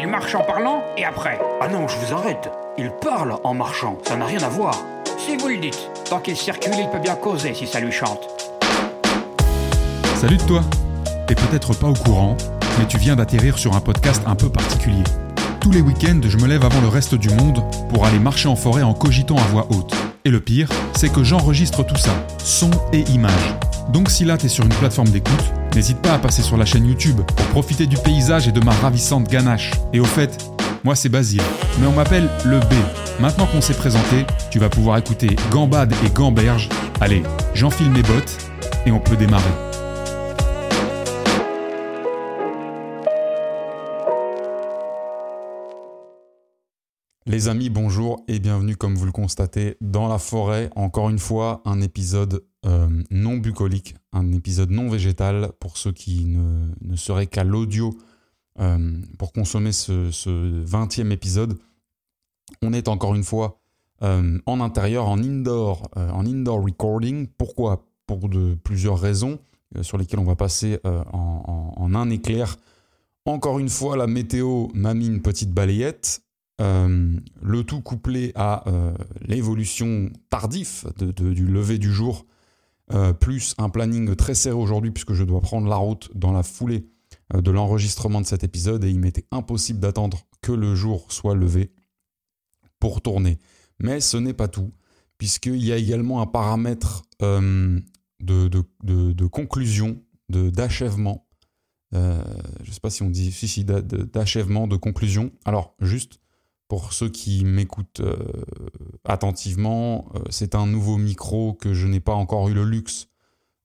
Il marche en parlant et après Ah non, je vous arrête. Il parle en marchant, ça n'a rien à voir. Si vous le dites. Tant qu'il circule, il peut bien causer si ça lui chante. Salut de toi T'es peut-être pas au courant, mais tu viens d'atterrir sur un podcast un peu particulier. Tous les week-ends, je me lève avant le reste du monde pour aller marcher en forêt en cogitant à voix haute. Et le pire, c'est que j'enregistre tout ça, son et image. Donc si là t'es sur une plateforme d'écoute, n'hésite pas à passer sur la chaîne YouTube pour profiter du paysage et de ma ravissante ganache. Et au fait, moi c'est Basile, mais on m'appelle le B. Maintenant qu'on s'est présenté, tu vas pouvoir écouter Gambade et Gamberge. Allez, j'enfile mes bottes et on peut démarrer. Les amis, bonjour et bienvenue comme vous le constatez dans la forêt. Encore une fois, un épisode euh, non bucolique, un épisode non végétal pour ceux qui ne, seraient qu'à l'audio euh, pour consommer ce, 20e épisode. On est encore une fois euh, en intérieur, en indoor, en indoor recording. Pourquoi? Pour plusieurs raisons sur lesquelles on va passer en un éclair. Encore une fois, la météo m'a mis une petite balayette. Euh, le tout couplé à euh, l'évolution tardive du lever du jour, euh, plus un planning très serré aujourd'hui puisque je dois prendre la route dans la foulée de l'enregistrement de cet épisode et il m'était impossible d'attendre que le jour soit levé pour tourner. Mais ce n'est pas tout, puisqu'il y a également un paramètre de, de, conclusion, d'achèvement. je ne sais pas si on dit si, si, d'achèvement, de conclusion. Alors, juste, pour ceux qui m'écoutent euh, attentivement, euh, c'est un nouveau micro que je n'ai pas encore eu le luxe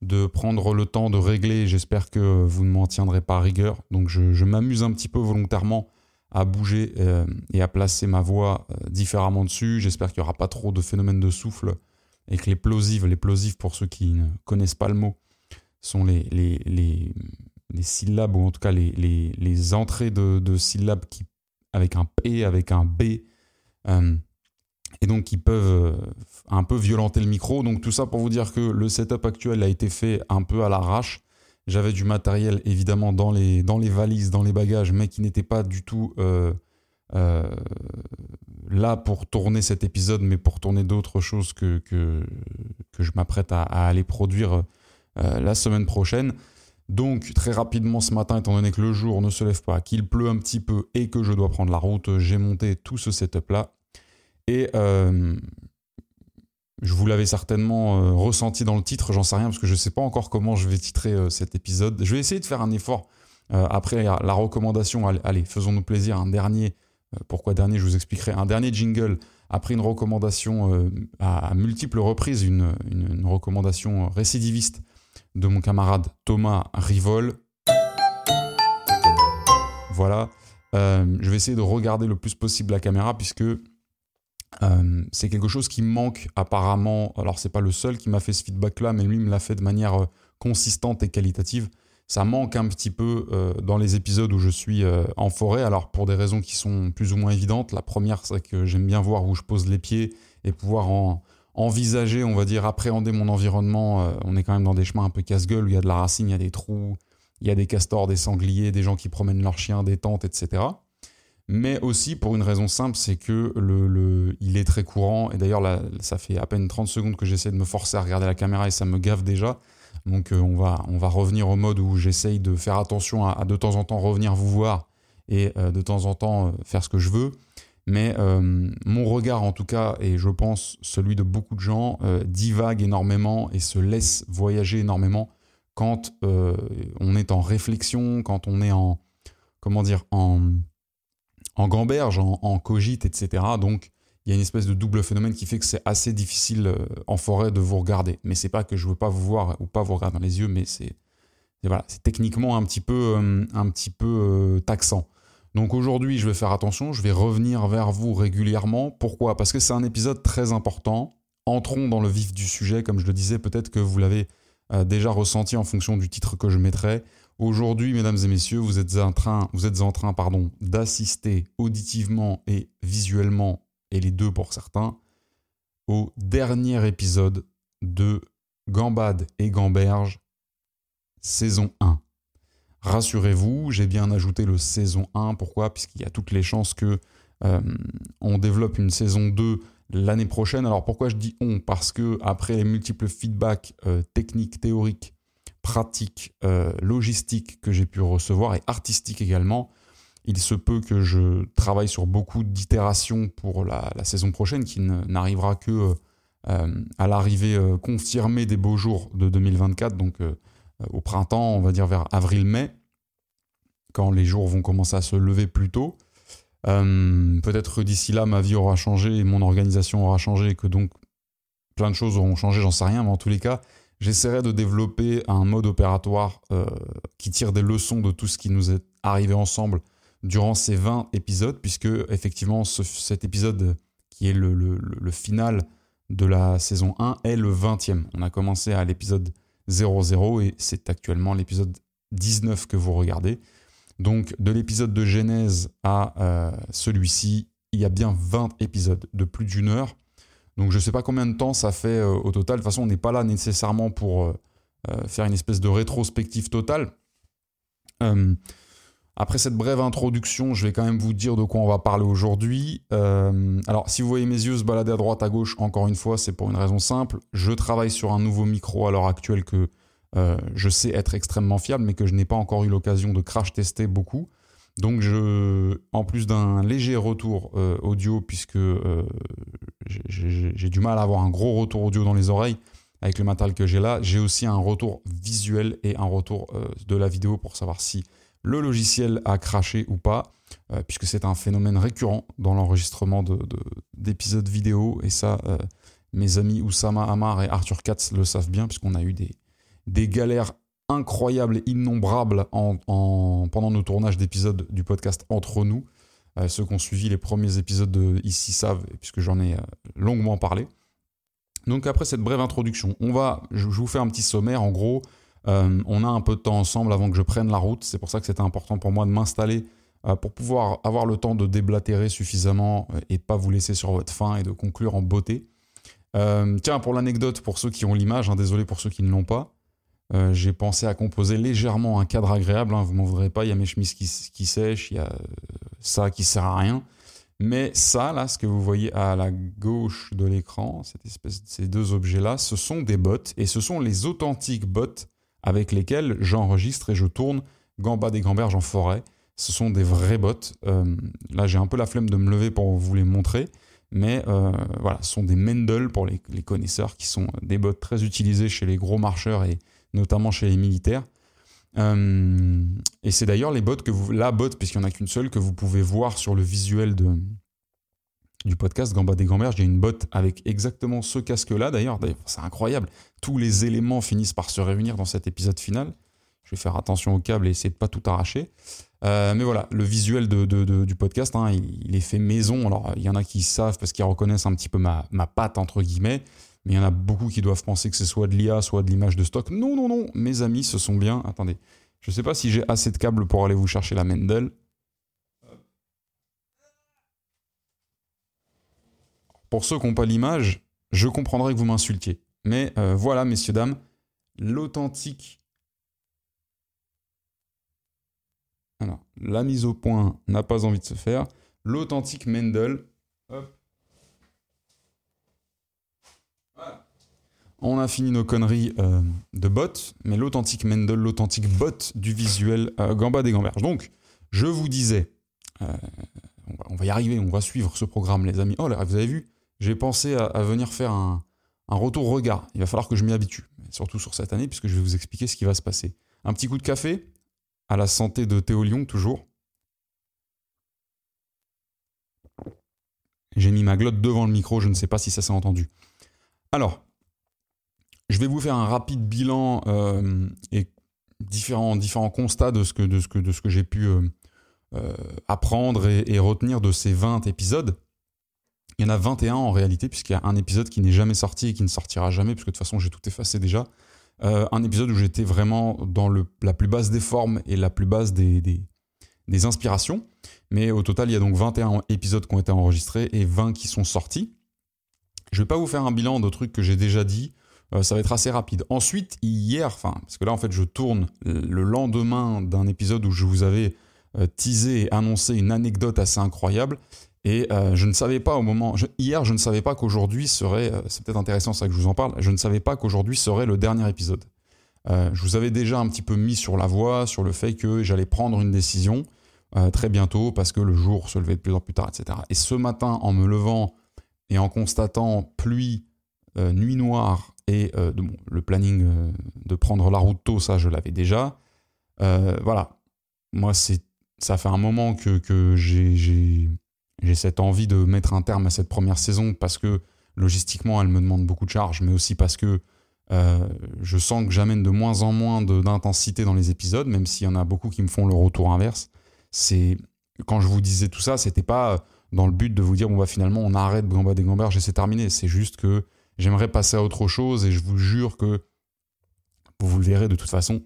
de prendre le temps de régler. J'espère que vous ne m'en tiendrez pas rigueur. Donc je, m'amuse un petit peu volontairement à bouger euh, et à placer ma voix différemment dessus. J'espère qu'il n'y aura pas trop de phénomènes de souffle et que les plosives, les plosives pour ceux qui ne connaissent pas le mot, sont les, les, syllabes ou en tout cas les, entrées de, de syllabes qui avec un P, avec un B, euh, et donc qui peuvent euh, un peu violenter le micro. Donc tout ça pour vous dire que le setup actuel a été fait un peu à l'arrache. J'avais du matériel évidemment dans les, dans les valises, dans les bagages, mais qui n'était pas du tout euh, là pour tourner cet épisode, mais pour tourner d'autres choses que, que, je m'apprête à, aller produire la semaine prochaine. Donc très rapidement ce matin, étant donné que le jour ne se lève pas, qu'il pleut un petit peu et que je dois prendre la route, j'ai monté tout ce setup-là. Et euh, je vous l'avais certainement euh, ressenti dans le titre, j'en sais rien parce que je ne sais pas encore comment je vais titrer euh, cet épisode. Je vais essayer de faire un effort après la recommandation. Allez, faisons-nous plaisir, un dernier. pourquoi dernier Je vous expliquerai. Un dernier jingle après une recommandation à, multiples reprises, une recommandation récidiviste de mon camarade Thomas Rivol. Voilà. Euh, je vais essayer de regarder le plus possible la caméra puisque euh, c'est quelque chose qui manque apparemment. Alors c'est pas le seul qui m'a fait ce feedback là, mais lui me l'a fait de manière euh, consistante et qualitative. Ça manque un petit peu dans les épisodes où je suis en forêt. Alors pour des raisons qui sont plus ou moins évidentes. La première c'est que j'aime bien voir où je pose les pieds et pouvoir en, envisager, on va dire, appréhender mon environnement. Euh, on est quand même dans des chemins un peu casse-gueule où il y a de la racine, il y a des trous, il y a des castors, des sangliers, des gens qui promènent leurs chiens, des tentes, etc. Mais aussi pour une raison simple, c'est que le, il est très courant. Et d'ailleurs, ça fait à peine 30 secondes que j'essaie de me forcer à regarder la caméra et ça me gave déjà. Donc euh, on, va, on va revenir au mode où j'essaye de faire attention à, de temps en temps revenir vous voir et euh, de temps en temps faire ce que je veux. Mais euh, mon regard, en tout cas, et je pense celui de beaucoup de gens, euh, divague énormément et se laisse voyager énormément quand euh, on est en réflexion, quand on est en, comment dire, en, gamberge, en, cogite, etc. Donc, il y a une espèce de double phénomène qui fait que c'est assez difficile en forêt de vous regarder. Mais c'est pas que je veux pas vous voir ou pas vous regarder dans les yeux, mais c'est voilà, techniquement un petit peu taxant. Donc aujourd'hui, je vais faire attention, je vais revenir vers vous régulièrement. Pourquoi? Parce que c'est un épisode très important. Entrons dans le vif du sujet, comme je le disais, peut-être que vous l'avez euh, déjà ressenti en fonction du titre que je mettrai. Aujourd'hui, mesdames et messieurs, vous êtes en train, vous êtes en train pardon, d'assister auditivement et visuellement, et les deux pour certains, au dernier épisode de Gambade et Gamberge, saison 1. Rassurez-vous, j'ai bien ajouté le saison 1. Pourquoi? Puisqu'il y a toutes les chances que on développe une saison 2 l'année prochaine. Alors pourquoi je dis on? Parce que après les multiples feedbacks techniques, théoriques, pratiques, logistiques que j'ai pu recevoir et artistiques également, il se peut que je travaille sur beaucoup d'itérations pour la, saison prochaine qui n'arrivera que euh, à l'arrivée euh, confirmée des beaux jours de 2024, donc euh, au printemps, on va dire vers avril-mai, quand les jours vont commencer à se lever plus tôt. Peut-être que d'ici là, ma vie aura changé mon organisation aura changé et que donc plein de choses auront changé, j'en sais rien, mais en tous les cas, j'essaierai de développer un mode opératoire qui tire des leçons de tout ce qui nous est arrivé ensemble durant ces 20 épisodes, puisque effectivement cet épisode qui est le, le, final de la saison 1 est le 20e. On a commencé à l'épisode 00 et c'est actuellement l'épisode 19 que vous regardez. Donc de l'épisode de Genèse à euh, celui-ci, il y a bien 20 épisodes de plus d'une heure. Donc je ne sais pas combien de temps ça fait euh, au total. De toute façon, on n'est pas là nécessairement pour euh, faire une espèce de rétrospective totale. Après cette brève introduction, je vais quand même vous dire de quoi on va parler aujourd'hui. Euh, alors, si vous voyez mes yeux se balader à droite, à gauche, encore une fois, c'est pour une raison simple. Je travaille sur un nouveau micro à l'heure actuelle que euh, je sais être extrêmement fiable, mais que je n'ai pas encore eu l'occasion de crash tester beaucoup. Donc, je, en plus d'un léger retour euh, audio, puisque j'ai du mal à avoir un gros retour audio dans les oreilles avec le matériel que j'ai là, j'ai aussi un retour visuel et un retour de la vidéo pour savoir si le logiciel a craché ou pas, euh, puisque c'est un phénomène récurrent dans l'enregistrement d'épisodes vidéo. Et ça, euh, mes amis Oussama Amar et Arthur Katz le savent bien, puisqu'on a eu des, galères incroyables et innombrables en, pendant nos tournages d'épisodes du podcast Entre nous. Euh, ceux qui ont suivi les premiers épisodes de Ici savent, puisque j'en ai longuement parlé. Donc après cette brève introduction, on va, je vous fais un petit sommaire. En gros, euh, on a un peu de temps ensemble avant que je prenne la route. C'est pour ça que c'était important pour moi de m'installer euh, pour pouvoir avoir le temps de déblatérer suffisamment euh, et pas vous laisser sur votre faim et de conclure en beauté. tiens, pour l'anecdote, pour ceux qui ont l'image, hein, désolé pour ceux qui ne l'ont pas, j'ai pensé à composer légèrement un cadre agréable. Hein, vous m'en voudrez pas, il y a mes chemises qui, sèchent, il y a ça qui sert à rien. Mais ça, là, ce que vous voyez à la gauche de l'écran, cette espèce, ces deux objets-là, ce sont des bots et ce sont les authentiques bots avec lesquels j'enregistre et je tourne Gamba des Gamberges en forêt. Ce sont des vrais bots. Euh, là, j'ai un peu la flemme de me lever pour vous les montrer. Mais euh, voilà, ce sont des Mendel pour les, connaisseurs, qui sont des bots très utilisés chez les gros marcheurs et notamment chez les militaires. Euh, et c'est d'ailleurs les bots que la bot, puisqu'il n'y en a qu'une seule, que vous pouvez voir sur le visuel de, du podcast Gamba des Gamberges. J'ai une botte avec exactement ce casque-là d'ailleurs. C'est incroyable. Tous les éléments finissent par se réunir dans cet épisode final. Je vais faire attention au câble et essayer de pas tout arracher. Euh, mais voilà, le visuel du podcast, hein, il, est fait maison. Alors, il y en a qui savent parce qu'ils reconnaissent un petit peu ma, ma patte, entre guillemets. Mais il y en a beaucoup qui doivent penser que c'est soit de l'IA, soit de l'image de stock. Non, non, non, mes amis, ce sont bien. Attendez, je ne sais pas si j'ai assez de câbles pour aller vous chercher la Mendel. Pour ceux qui n'ont pas l'image, je comprendrais que vous m'insultiez. Mais euh, voilà, messieurs, dames, l'authentique. Alors, la mise au point n'a pas envie de se faire. L'authentique Mendel. On a fini nos conneries euh, de bot, mais l'authentique Mendel, l'authentique bot du visuel euh, Gamba des Gamberges. Donc, je vous disais, on va, y arriver, on va suivre ce programme, les amis. Oh là, vous avez vu? J'ai pensé à, venir faire un, retour regard. Il va falloir que je m'y habitue, surtout sur cette année, puisque je vais vous expliquer ce qui va se passer. Un petit coup de café, à la santé de Théo Lyon, toujours. J'ai mis ma glotte devant le micro, je ne sais pas si ça s'est entendu. Alors, je vais vous faire un rapide bilan euh, et différents, différents constats de ce que, que, que j'ai pu euh, euh, apprendre et, et, retenir de ces 20 épisodes. Il y en a 21 en réalité, puisqu'il y a un épisode qui n'est jamais sorti et qui ne sortira jamais, puisque de toute façon j'ai tout effacé déjà. Euh, un épisode où j'étais vraiment dans la plus basse des formes et la plus basse des, inspirations. Mais au total, il y a donc 21 épisodes qui ont été enregistrés et 20 qui sont sortis. Je ne vais pas vous faire un bilan de trucs que j'ai déjà dit. ça va être assez rapide. Ensuite, hier, enfin, parce que là, en fait, je tourne le lendemain d'un épisode où je vous avais teasé et annoncé une anecdote assez incroyable. Et je ne savais pas au moment. hier, je ne savais pas qu'aujourd'hui serait. c'est peut-être intéressant ça que je vous en parle. Je ne savais pas qu'aujourd'hui serait le dernier épisode. je vous avais déjà un petit peu mis sur la voie, sur le fait que j'allais prendre une décision très bientôt parce que le jour se levait de plus en plus tard, etc. Et ce matin, en me levant et en constatant pluie, euh, nuit noire et euh, le planning euh, de prendre la route tôt, ça je l'avais déjà. voilà, moi c'est ça fait un moment que, que j'ai cette envie de mettre un terme à cette première saison parce que logistiquement elle me demande beaucoup de charges, mais aussi parce que je sens que j'amène de moins en moins d'intensité dans les épisodes, même s'il y en a beaucoup qui me font le retour inverse. C'est quand je vous disais tout ça, c'était pas dans le but de vous dire bon bah finalement on arrête Gamba des Gamberges et c'est terminé. C'est juste que j'aimerais passer à autre chose et je vous jure que vous le verrez de toute façon.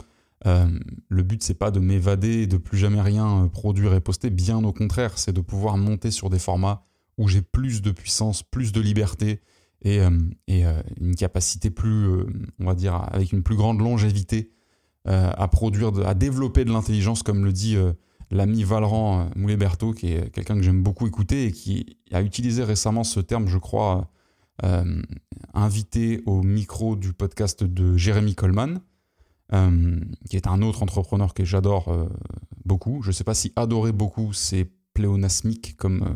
Euh, le but c'est pas de m'évader et de plus jamais rien euh, produire et poster, bien au contraire, c'est de pouvoir monter sur des formats où j'ai plus de puissance, plus de liberté et, euh, une capacité plus, on va dire, avec une plus grande longévité à produire, à développer de l'intelligence, comme le dit l'ami Valran Moulet-Berthaud, qui est quelqu'un que j'aime beaucoup écouter et qui a utilisé récemment ce terme, je crois, invité au micro du podcast de Jérémy Coleman, euh, qui est un autre entrepreneur que j'adore beaucoup. Je ne sais pas si adorer beaucoup, c'est pléonasmique comme,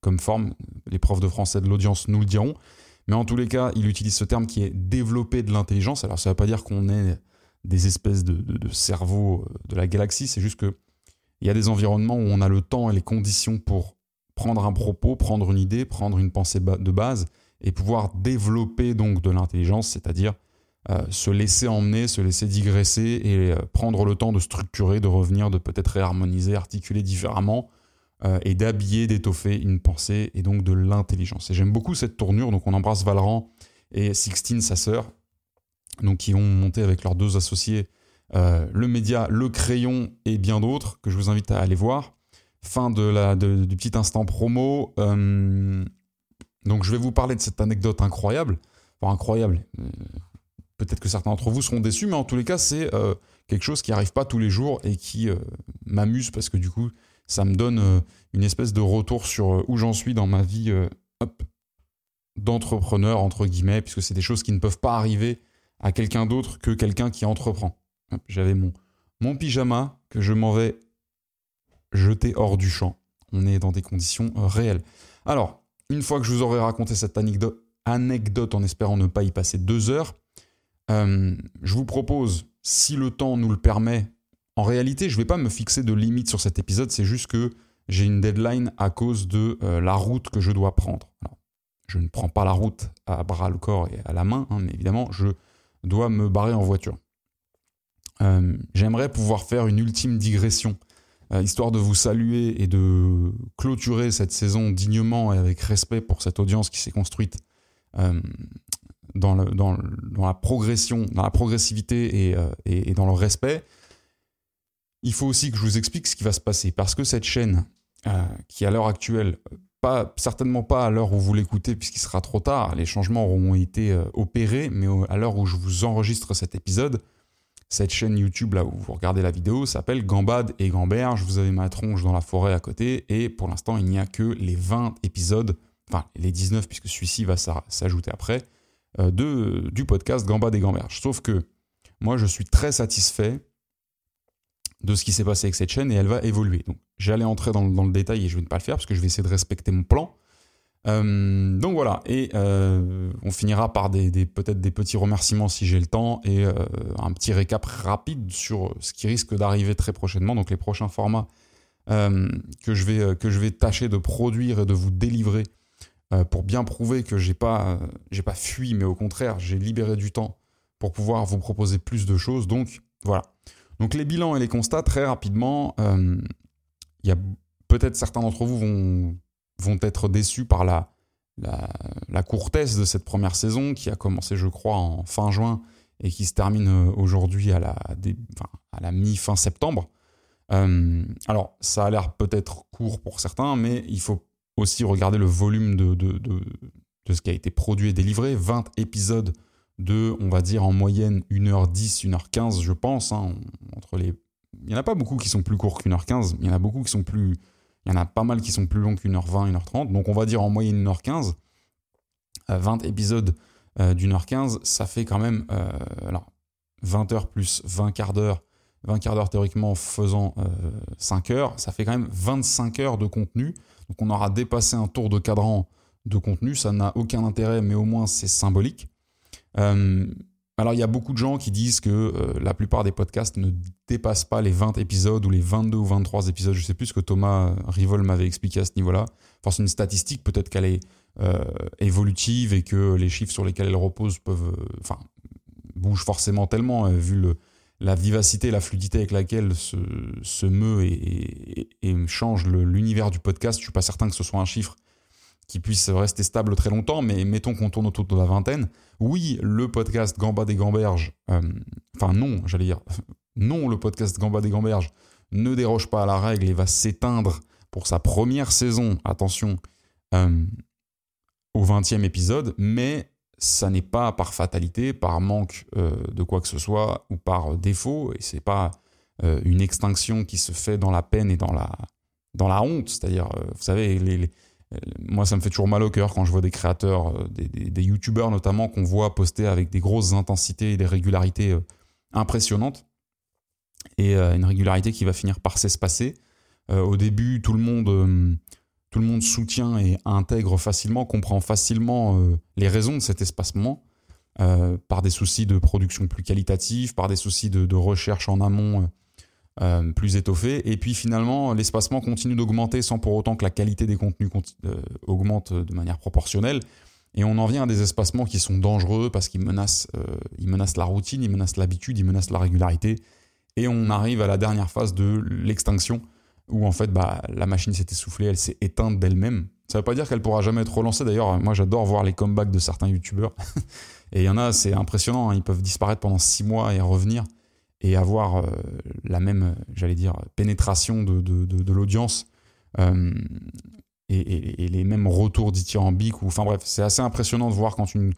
comme forme. Les profs de français de l'audience nous le diront. Mais en tous les cas, il utilise ce terme qui est développer de l'intelligence. Alors ça ne veut pas dire qu'on est des espèces de, de, cerveaux de la galaxie, c'est juste que il y a des environnements où on a le temps et les conditions pour prendre un propos, prendre une idée, prendre une pensée de base et pouvoir développer donc de l'intelligence, c'est-à-dire euh, se laisser emmener, se laisser digresser et euh, prendre le temps de structurer, de revenir, de peut-être réharmoniser, articuler différemment euh, et d'habiller, d'étoffer une pensée et donc de l'intelligence. Et j'aime beaucoup cette tournure, donc on embrasse Valran et Sixtine, sa sœur, donc qui ont monté avec leurs deux associés le média, le crayon et bien d'autres que je vous invite à aller voir. Fin de la, du petit instant promo. Donc je vais vous parler de cette anecdote incroyable. Enfin incroyable. Euh, peut-être que certains d'entre vous seront déçus, mais en tous les cas c'est quelque chose qui n'arrive pas tous les jours et qui m'amuse parce que du coup ça me donne une espèce de retour sur où j'en suis dans ma vie d'entrepreneur entre guillemets, puisque c'est des choses qui ne peuvent pas arriver à quelqu'un d'autre que quelqu'un qui entreprend. J'avais mon, mon pyjama que je m'en vais jeter hors du champ. On est dans des conditions euh, réelles. Alors, une fois que je vous aurai raconté cette anecdote, anecdote en espérant ne pas y passer deux heures, euh, je vous propose, si le temps nous le permet, en réalité, je ne vais pas me fixer de limite sur cet épisode, c'est juste que j'ai une deadline à cause de euh, la route que je dois prendre. je ne prends pas la route à bras le corps et à la main, hein, mais évidemment, je dois me barrer en voiture. Euh, j'aimerais pouvoir faire une ultime digression, histoire de vous saluer et de clôturer cette saison dignement et avec respect pour cette audience qui s'est construite dans, la progression, dans la progressivité et, et, dans le respect. Il faut aussi que je vous explique ce qui va se passer, parce que cette chaîne, qui à l'heure actuelle, pas, certainement pas à l'heure où vous l'écoutez, puisqu'il sera trop tard, les changements auront été opérés, mais à l'heure où je vous enregistre cet épisode, cette chaîne YouTube là où vous regardez la vidéo s'appelle Gambade et Gamberge. Vous avez ma tronche dans la forêt à côté et pour l'instant il n'y a que les 20 épisodes, enfin les 19 puisque celui-ci va s'ajouter après, euh, de, du podcast Gambade et Gamberge. Sauf que moi je suis très satisfait de ce qui s'est passé avec cette chaîne et elle va évoluer. Donc j'allais entrer dans, le détail et je vais ne pas le faire parce que je vais essayer de respecter mon plan. Euh, donc voilà, et euh, on finira par des, peut-être des petits remerciements si j'ai le temps et euh, un petit récap rapide sur ce qui risque d'arriver très prochainement, donc les prochains formats que, je vais, que je vais tâcher de produire et de vous délivrer pour bien prouver que j'ai pas, j'ai pas fui, mais au contraire, j'ai libéré du temps pour pouvoir vous proposer plus de choses. Donc voilà. Donc les bilans et les constats, très rapidement, il y a peut-être certains d'entre vous vont vont être déçus par la, la, courtesse de cette première saison qui a commencé, je crois, en fin juin et qui se termine euh, aujourd'hui à la, à la mi-fin septembre. Euh, alors, ça a l'air peut-être court pour certains, mais il faut aussi regarder le volume de, de, de, ce qui a été produit et délivré. 20 épisodes de, on va dire en moyenne 1h10, 1h15, je pense. Hein. Il n'y en a pas beaucoup qui sont plus courts qu'une heure 15, il y en a beaucoup qui sont plus. Il y en a pas mal qui sont plus longs qu'une heure 20, 1h30. Donc on va dire en moyenne 1h15. 20 épisodes d'une heure 15, ça fait quand même. alors, 20 heures plus 20 quarts d'heure, 20 quarts d'heure théoriquement faisant 5 heures, ça fait quand même 25 heures de contenu. Donc on aura dépassé un tour de cadran de contenu, ça n'a aucun intérêt, mais au moins c'est symbolique. Euh, alors il y a beaucoup de gens qui disent que euh, la plupart des podcasts ne dépassent pas les 20 épisodes ou les 22 ou 23 épisodes. Je sais plus ce que Thomas Rivol m'avait expliqué à ce niveau-là. C'est une statistique, peut-être qu'elle est euh, évolutive et que les chiffres sur lesquels elle repose peuvent, enfin, bougent forcément tellement vu le, la vivacité, la fluidité avec laquelle se, meut et, change l'univers du podcast. Je suis pas certain que ce soit un chiffre qui puisse rester stable très longtemps, mais mettons qu'on tourne autour de la vingtaine. Oui, le podcast Gamba des Gamberges, euh, enfin non, j'allais dire, non, le podcast Gamba des Gamberges ne déroge pas à la règle et va s'éteindre pour sa première saison, attention, euh, au 20e épisode, mais ça n'est pas par fatalité, par manque euh, de quoi que ce soit ou par défaut, et c'est pas une extinction qui se fait dans la peine et dans la, dans la honte. C'est-à-dire, vous savez, euh, moi, ça me fait toujours mal au cœur quand je vois des créateurs, euh, des, youtubeurs notamment, qu'on voit poster avec des grosses intensités et des régularités euh, impressionnantes. Et une régularité qui va finir par s'espacer. au début, tout le monde tout le monde soutient et intègre facilement, comprend facilement les raisons de cet espacement, par des soucis de production plus qualitative, par des soucis de recherche en amont euh, plus étoffé. Et puis finalement, l'espacement continue d'augmenter sans pour autant que la qualité des contenus euh, augmente de manière proportionnelle. Et on en vient à des espacements qui sont dangereux parce qu'ils menacent, euh, menacent la routine, ils menacent l'habitude, ils menacent la régularité. Et on arrive à la dernière phase de l'extinction où en fait bah, la machine s'est essoufflée, elle s'est éteinte d'elle-même. Ça ne veut pas dire qu'elle pourra jamais être relancée. D'ailleurs, moi j'adore voir les comebacks de certains youtubeurs. et il y en a, c'est impressionnant, hein. ils peuvent disparaître pendant six mois et revenir et avoir euh, la même, j'allais dire, pénétration de, de, de, l'audience euh, et, les mêmes retours dithyrambiques. Ou, enfin bref, c'est assez impressionnant de voir quand une,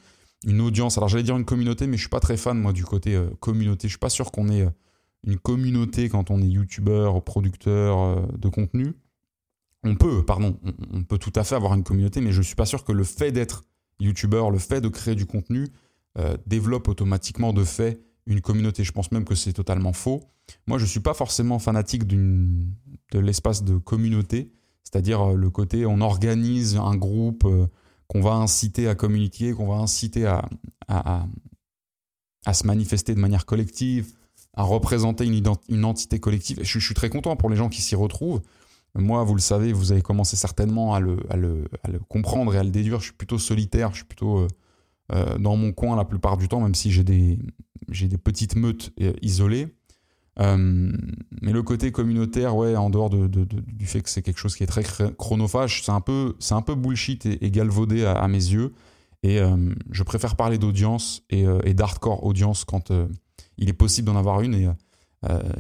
une audience, alors j'allais dire une communauté, mais je suis pas très fan moi du côté euh, communauté. Je suis pas sûr qu'on ait une communauté quand on est youtubeur, producteur de contenu. On peut, pardon, on, peut tout à fait avoir une communauté, mais je suis pas sûr que le fait d'être youtubeur, le fait de créer du contenu, développe automatiquement de fait une communauté. Je pense même que c'est totalement faux. Moi, je ne suis pas forcément fanatique de l'espace de communauté, c'est-à-dire euh, le côté on organise un groupe euh, qu'on va inciter à communiquer, qu'on va inciter à, à, se manifester de manière collective, à représenter une, une entité collective. je, suis très content pour les gens qui s'y retrouvent. Moi, vous le savez, vous avez commencé certainement à le, comprendre et à le déduire. Je suis plutôt solitaire, je suis plutôt euh, euh, dans mon coin la plupart du temps, même si j'ai des, petites meutes euh, isolées. Mais le côté communautaire, ouais, en dehors de, du fait que c'est quelque chose qui est très chronophage, c'est un peu, bullshit et, galvaudé à, mes yeux. Et je préfère parler d'audience et d'hardcore audience quand il est possible d'en avoir une. Et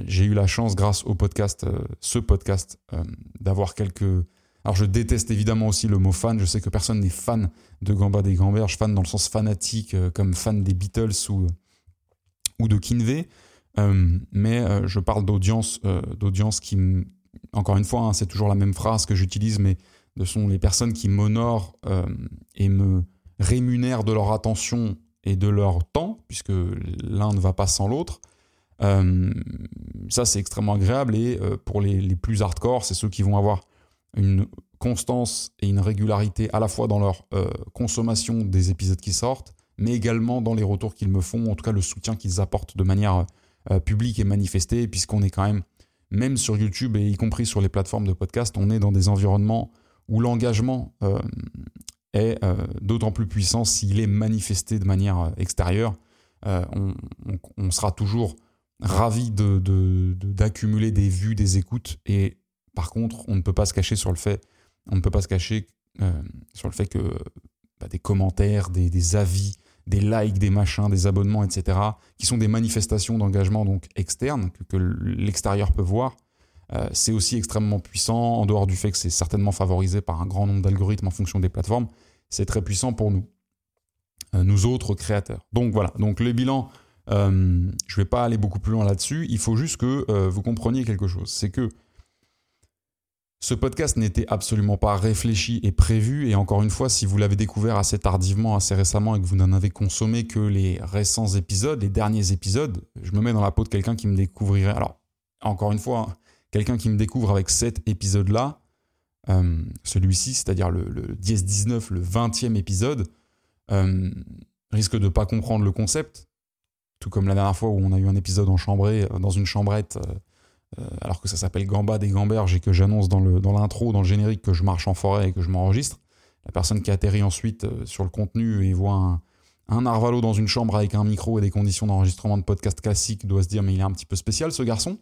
j'ai eu la chance, grâce au podcast, ce podcast, d'avoir quelques alors je déteste évidemment aussi le mot fan, je sais que personne n'est fan de Gamba des Gamberges, fan dans le sens fanatique, euh, comme fan des Beatles ou, ou de Kinvey, euh, mais euh, je parle d'audience, d'audience qui, encore une fois, hein, c'est toujours la même phrase que j'utilise, mais ce sont les personnes qui m'honorent et me rémunèrent de leur attention et de leur temps, puisque l'un ne va pas sans l'autre. ça, c'est extrêmement agréable. Et pour les, plus hardcore, c'est ceux qui vont avoir une constance et une régularité à la fois dans leur euh, consommation des épisodes qui sortent, mais également dans les retours qu'ils me font, en tout cas le soutien qu'ils apportent de manière euh, publique et manifestée, puisqu'on est quand même, même sur YouTube et y compris sur les plateformes de podcast, on est dans des environnements où l'engagement euh, est d'autant plus puissant s'il est manifesté de manière extérieure. On, on, sera toujours ravi d'accumuler de, des vues, des écoutes, et par contre, on ne peut pas se cacher sur le fait, on ne peut pas se cacher euh, sur le fait que bah, des commentaires, des, avis, des likes, des machins, des abonnements, etc., qui sont des manifestations d'engagement donc externes que, l'extérieur peut voir, euh, c'est aussi extrêmement puissant. En dehors du fait que c'est certainement favorisé par un grand nombre d'algorithmes en fonction des plateformes, c'est très puissant pour nous. nous autres créateurs. Donc voilà, donc les bilans, je ne vais pas aller beaucoup plus loin là-dessus, il faut juste que vous compreniez quelque chose, c'est que ce podcast n'était absolument pas réfléchi et prévu, et encore une fois, si vous l'avez découvert assez tardivement, assez récemment, et que vous n'en avez consommé que les récents épisodes, les derniers épisodes, je me mets dans la peau de quelqu'un qui me découvrirait. Alors, encore une fois, hein, quelqu'un qui me découvre avec cet épisode-là, euh, celui-ci, c'est-à-dire le, 10-19, le 20e épisode, euh, risque de ne pas comprendre le concept, tout comme la dernière fois où on a eu un épisode en chambrée, dans une chambrette. Euh, alors que ça s'appelle Gamba des Gamberges et que j'annonce dans l'intro, dans, le générique, que je marche en forêt et que je m'enregistre. La personne qui atterrit ensuite euh, sur le contenu et voit un, un Arvalo dans une chambre avec un micro et des conditions d'enregistrement de podcast classique doit se dire mais il est un petit peu spécial ce garçon.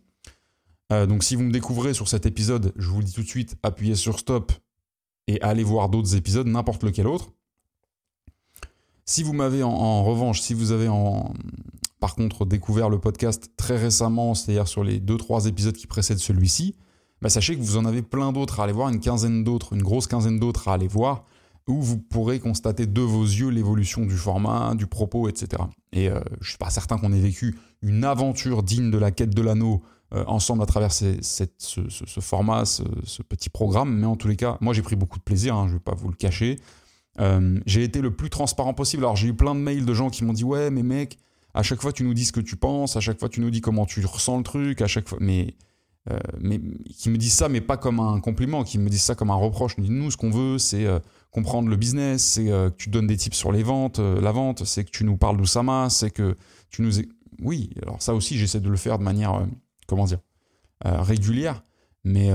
Euh, donc si vous me découvrez sur cet épisode, je vous dis tout de suite, appuyez sur stop et allez voir d'autres épisodes, n'importe lequel autre. Si vous m'avez en, revanche, si vous avez en, par contre découvert le podcast très récemment, c'est-à-dire sur les 2-3 épisodes qui précèdent celui-ci, bah sachez que vous en avez plein d'autres à aller voir, une quinzaine d'autres, une grosse quinzaine d'autres à aller voir, où vous pourrez constater de vos yeux l'évolution du format, du propos, etc. Et euh, je suis pas certain qu'on ait vécu une aventure digne de la quête de l'anneau ensemble à travers ce, format, ce, petit programme, mais en tous les cas, moi j'ai pris beaucoup de plaisir, hein, je ne vais pas vous le cacher. Euh, j'ai été le plus transparent possible. Alors j'ai eu plein de mails de gens qui m'ont dit ouais mais mec, à chaque fois tu nous dis ce que tu penses, à chaque fois tu nous dis comment tu ressens le truc, à chaque fois, mais, euh, mais qui me disent ça, mais pas comme un compliment, qui me disent ça comme un reproche. Nous, ce qu'on veut, c'est euh, comprendre le business, c'est euh, que tu donnes des tips sur les ventes, la vente, c'est que tu nous parles d'Oussama, c'est que tu nous... Oui, alors ça aussi, j'essaie de le faire de manière, comment dire, régulière, mais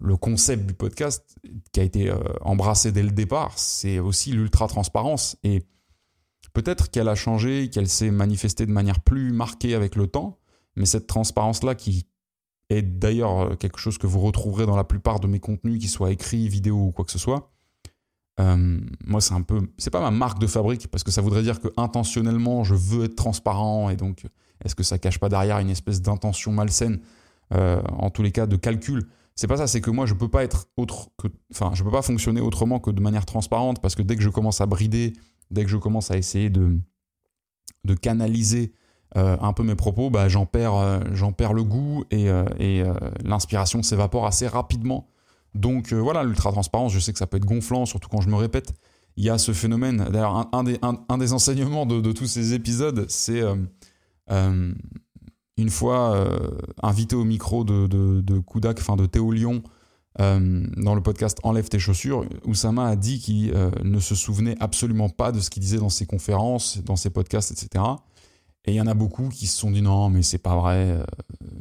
le concept du podcast qui a été embrassé dès le départ, c'est aussi l'ultra-transparence. Et Peut-être qu'elle a changé, qu'elle s'est manifestée de manière plus marquée avec le temps, mais cette transparence-là, qui est d'ailleurs euh, quelque chose que vous retrouverez dans la plupart de mes contenus, qu'ils soient écrits, vidéo ou quoi que ce soit, euh, moi c'est un peu, c'est pas ma marque de fabrique parce que ça voudrait dire que intentionnellement je veux être transparent et donc est-ce que ça cache pas derrière une espèce d'intention malsaine, euh, en tous les cas de calcul? C'est pas ça, c'est que moi je peux pas être autre que, enfin je peux pas fonctionner autrement que de manière transparente parce que dès que je commence à brider dès que je commence à essayer de, canaliser euh, un peu mes propos, bah, j'en perds, euh, perds le goût et, l'inspiration s'évapore assez rapidement. Donc voilà, l'ultra-transparence, je sais que ça peut être gonflant, surtout quand je me répète. Il y a ce phénomène, d'ailleurs, un, des, un, des, enseignements de, tous ces épisodes, c'est une fois invité au micro de, Koudak, enfin de Théo Lyon, euh, dans le podcast Enlève tes chaussures, Oussama a dit qu'il euh, ne se souvenait absolument pas de ce qu'il disait dans ses conférences, dans ses podcasts, etc. Et il y en a beaucoup qui se sont dit non, mais c'est pas vrai, euh,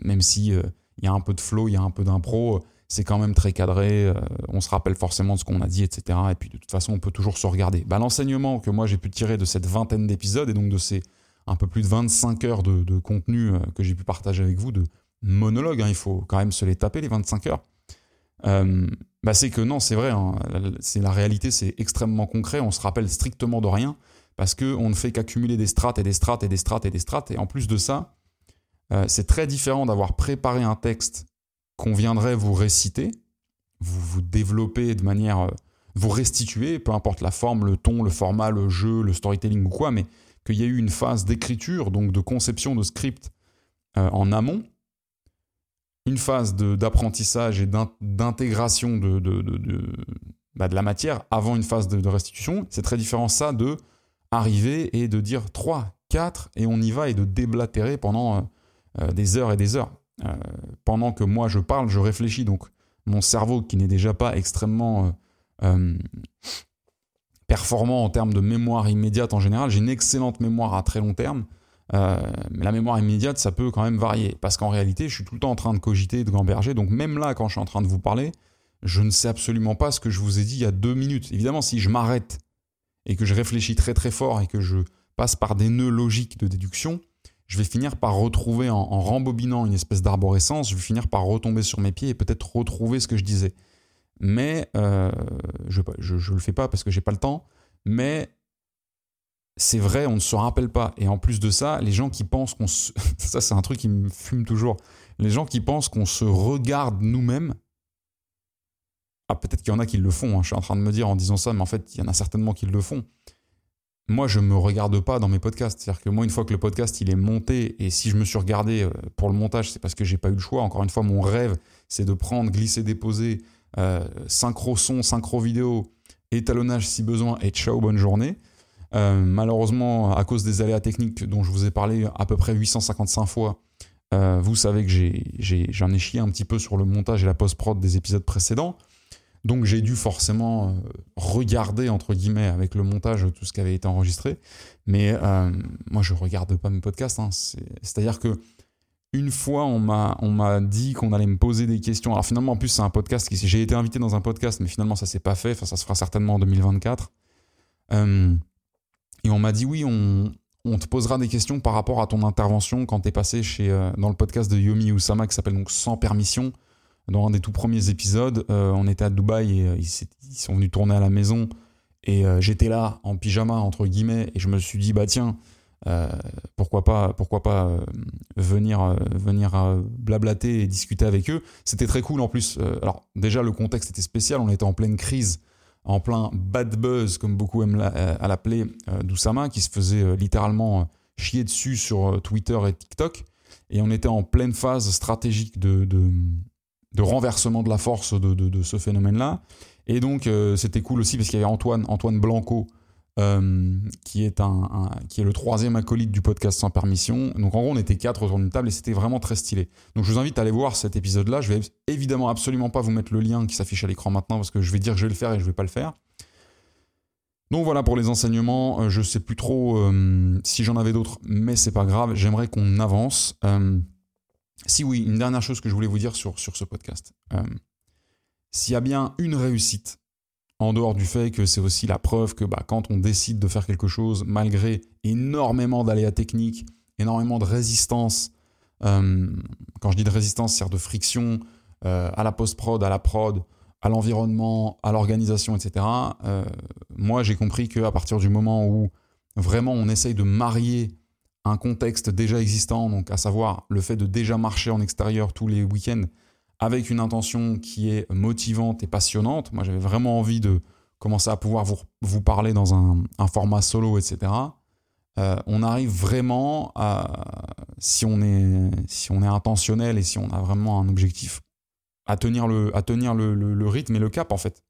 même si il y a un peu de flow, il y a un peu d'impro, c'est quand même très cadré, on se rappelle forcément de ce qu'on a dit, etc. Et puis de toute façon, on peut toujours se regarder. Bah, L'enseignement que moi j'ai pu tirer de cette vingtaine d'épisodes, et donc de ces un peu plus de 25 heures de, contenu que j'ai pu partager avec vous, de monologue, hein, il faut quand même se les taper les 25 heures. Euh, bah c'est que non, c'est vrai, hein, c'est la réalité, c'est extrêmement concret, on se rappelle strictement de rien, parce qu'on ne fait qu'accumuler des strates et des strates et des strates et des strates, et en plus de ça, euh, c'est très différent d'avoir préparé un texte qu'on viendrait vous réciter, vous vous développer de manière, euh, vous restituer, peu importe la forme, le ton, le format, le jeu, le storytelling ou quoi, mais qu'il y a eu une phase d'écriture, donc de conception de script en amont, une phase d'apprentissage et d'intégration bah, de, la matière avant une phase de, restitution. C'est très différent ça de arriver et de dire 3, 4 et on y va et de déblatérer pendant euh, euh, des heures et des heures. Euh, pendant que moi je parle, je réfléchis. Donc mon cerveau qui n'est déjà pas extrêmement performant en termes de mémoire immédiate en général, j'ai une excellente mémoire à très long terme. Euh, mais la mémoire immédiate, ça peut quand même varier. Parce qu'en réalité, je suis tout le temps en train de cogiter, de gamberger. Donc même là, quand je suis en train de vous parler, je ne sais absolument pas ce que je vous ai dit il y a deux minutes. Évidemment, si je m'arrête et que je réfléchis très très fort et que je passe par des nœuds logiques de déduction, je vais finir par retrouver, en, rembobinant une espèce d'arborescence, je vais finir par retomber sur mes pieds et peut-être retrouver ce que je disais. Mais euh, je ne le fais pas parce que j'ai pas le temps. Mais c'est vrai, on ne se rappelle pas. Et en plus de ça, les gens qui pensent qu'on se... Ça, c'est un truc qui me fume toujours. Les gens qui pensent qu'on se regarde nous-mêmes. Ah, peut-être qu'il y en a qui le font. Hein. Je suis en train de me dire en disant ça, mais en fait, il y en a certainement qui le font. moi, je me regarde pas dans mes podcasts. C'est-à-dire que moi, une fois que le podcast il est monté, et si je me suis regardé euh, pour le montage, c'est parce que j'ai pas eu le choix. Encore une fois, mon rêve, c'est de prendre, glisser, déposer, synchro son, synchro vidéo, étalonnage si besoin, et ciao, bonne journée. Euh, malheureusement, à cause des aléas techniques dont je vous ai parlé à peu près 855 fois, vous savez que j'en ai, chié un petit peu sur le montage et la post-prod des épisodes précédents. Donc j'ai dû forcément euh, regarder, entre guillemets, avec le montage, tout ce qui avait été enregistré. Mais euh, moi, je ne regarde pas mes podcasts. Hein. C'est-à-dire que une fois, on m'a dit qu'on allait me poser des questions. Alors finalement, en plus, c'est un podcast. J'ai été invité dans un podcast, mais finalement, ça s'est pas fait. Enfin, ça se fera certainement en 2024. Euh, et on m'a dit, oui, on, te posera des questions par rapport à ton intervention quand tu es passé chez, dans le podcast de Yomi Usama qui s'appelle donc Sans permission dans un des tout premiers épisodes, euh, on était à Dubaï et euh, ils, sont venus tourner à la maison. Et euh, j'étais là en pyjama, entre guillemets, et je me suis dit, bah tiens, pourquoi pas, pourquoi pas venir, venir blablater et discuter avec eux. C'était très cool en plus. alors déjà, le contexte était spécial, on était en pleine crise, en plein bad buzz, comme beaucoup aiment à l'appeler, d'Oussama, qui se faisait littéralement chier dessus sur Twitter et TikTok. Et on était en pleine phase stratégique de renversement de la force de, ce phénomène-là. Et donc, euh, c'était cool aussi parce qu'il y avait Antoine, Antoine Blanco, euh, qui, est un, qui est le troisième acolyte du podcast sans permission. Donc, en gros, on était quatre autour d'une table et c'était vraiment très stylé. Donc, je vous invite à aller voir cet épisode-là. Je vais évidemment absolument pas vous mettre le lien qui s'affiche à l'écran maintenant parce que je vais dire que je vais le faire et je vais pas le faire. Donc voilà pour les enseignements. Euh, je sais plus trop si j'en avais d'autres, mais c'est pas grave. J'aimerais qu'on avance. Si oui, une dernière chose que je voulais vous dire sur, sur ce podcast. Euh, s'il y a bien une réussite, en dehors du fait que c'est aussi la preuve que bah, quand on décide de faire quelque chose, malgré énormément d'aléas techniques, énormément de résistance, euh, quand je dis de résistance, c'est-à-dire de friction euh, à la post-prod, à la prod, à l'environnement, à l'organisation, etc. moi, j'ai compris qu'à partir du moment où vraiment on essaye de marier un contexte déjà existant, donc à savoir le fait de déjà marcher en extérieur tous les week-ends avec une intention qui est motivante et passionnante. Moi, j'avais vraiment envie de commencer à pouvoir vous, vous parler dans un, format solo, etc. Euh, on arrive vraiment à, si on, est, si on est intentionnel et si on a vraiment un objectif, à tenir le, à tenir le, rythme et le cap, en fait.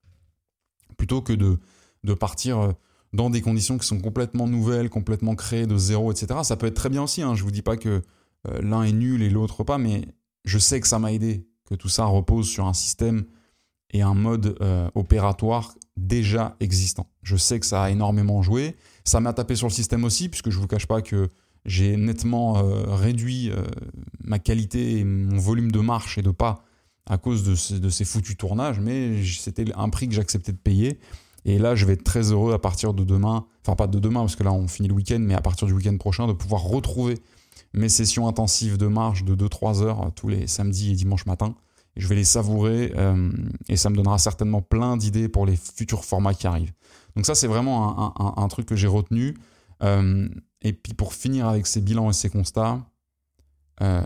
Plutôt que de, de partir euh, dans des conditions qui sont complètement nouvelles, complètement créées de zéro, etc. Ça peut être très bien aussi. Hein. Je vous dis pas que euh, l'un est nul et l'autre pas, mais je sais que ça m'a aidé, que tout ça repose sur un système et un mode euh, opératoire déjà existant. Je sais que ça a énormément joué. Ça m'a tapé sur le système aussi, puisque je vous cache pas que j'ai nettement euh, réduit ma qualité et mon volume de marche et de pas à cause de ces foutus tournages, mais c'était un prix que j'acceptais de payer. Et là, je vais être très heureux à partir de demain, enfin pas de demain parce que là on finit le week-end, mais à partir du week-end prochain, de pouvoir retrouver mes sessions intensives de marche de 2-3 heures tous les samedis et dimanches matin. Je vais les savourer euh, et ça me donnera certainement plein d'idées pour les futurs formats qui arrivent. Donc ça, c'est vraiment un, truc que j'ai retenu. Euh, et puis pour finir avec ces bilans et ces constats, euh,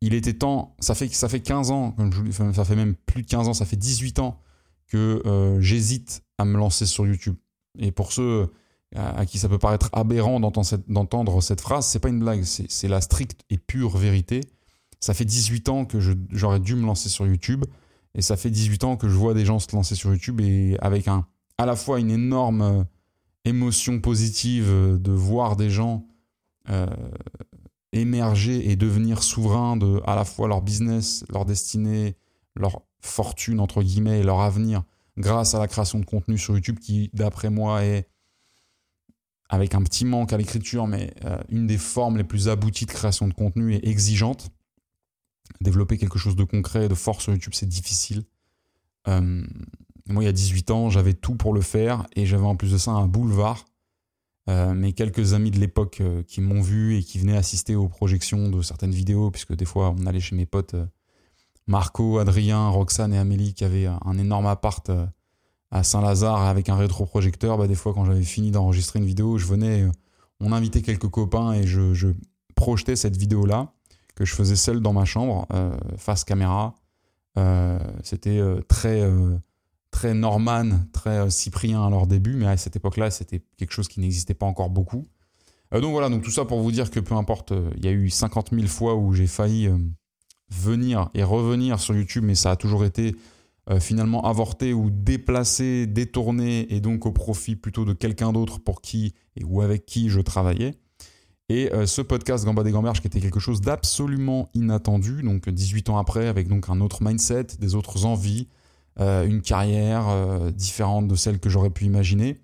il était temps, ça fait, ça fait 15 ans, ça fait même plus de 15 ans, ça fait 18 ans que euh, j'hésite à me lancer sur YouTube. Et pour ceux à, qui ça peut paraître aberrant d'entendre cette, phrase, c'est pas une blague, c'est la stricte et pure vérité. Ça fait 18 ans que j'aurais dû me lancer sur YouTube, et ça fait 18 ans que je vois des gens se lancer sur YouTube, et avec un, à la fois une énorme euh, émotion positive de voir des gens euh, émerger et devenir souverains de à la fois leur business, leur destinée, leur fortune, entre guillemets, et leur avenir grâce à la création de contenu sur YouTube qui, d'après moi, est, avec un petit manque à l'écriture, mais euh, une des formes les plus abouties de création de contenu et exigeante. Développer quelque chose de concret, de fort sur YouTube, c'est difficile. Euh, moi, il y a 18 ans, j'avais tout pour le faire et j'avais en plus de ça un boulevard. Euh, mes quelques amis de l'époque qui m'ont vu et qui venaient assister aux projections de certaines vidéos, puisque des fois on allait chez mes potes Marco, Adrien, Roxane et Amélie qui avaient un énorme appart à Saint-Lazare avec un rétroprojecteur, bah, des fois quand j'avais fini d'enregistrer une vidéo, je venais, euh, on invitait quelques copains et je, projetais cette vidéo-là, que je faisais seul dans ma chambre, euh, face caméra. C'était très très Norman, très Cyprien à leur début, mais à cette époque-là, c'était quelque chose qui n'existait pas encore beaucoup. donc voilà, donc tout ça pour vous dire que peu importe, il y a eu 50 000 fois où j'ai failli venir et revenir sur YouTube, mais ça a toujours été finalement avorté ou déplacé, détourné, et donc au profit plutôt de quelqu'un d'autre pour qui et ou avec qui je travaillais. Et euh, ce podcast Gamba des Gamberges qui était quelque chose d'absolument inattendu, donc 18 ans après, avec donc un autre mindset, des autres envies, euh, une carrière euh, différente de celle que j'aurais pu imaginer,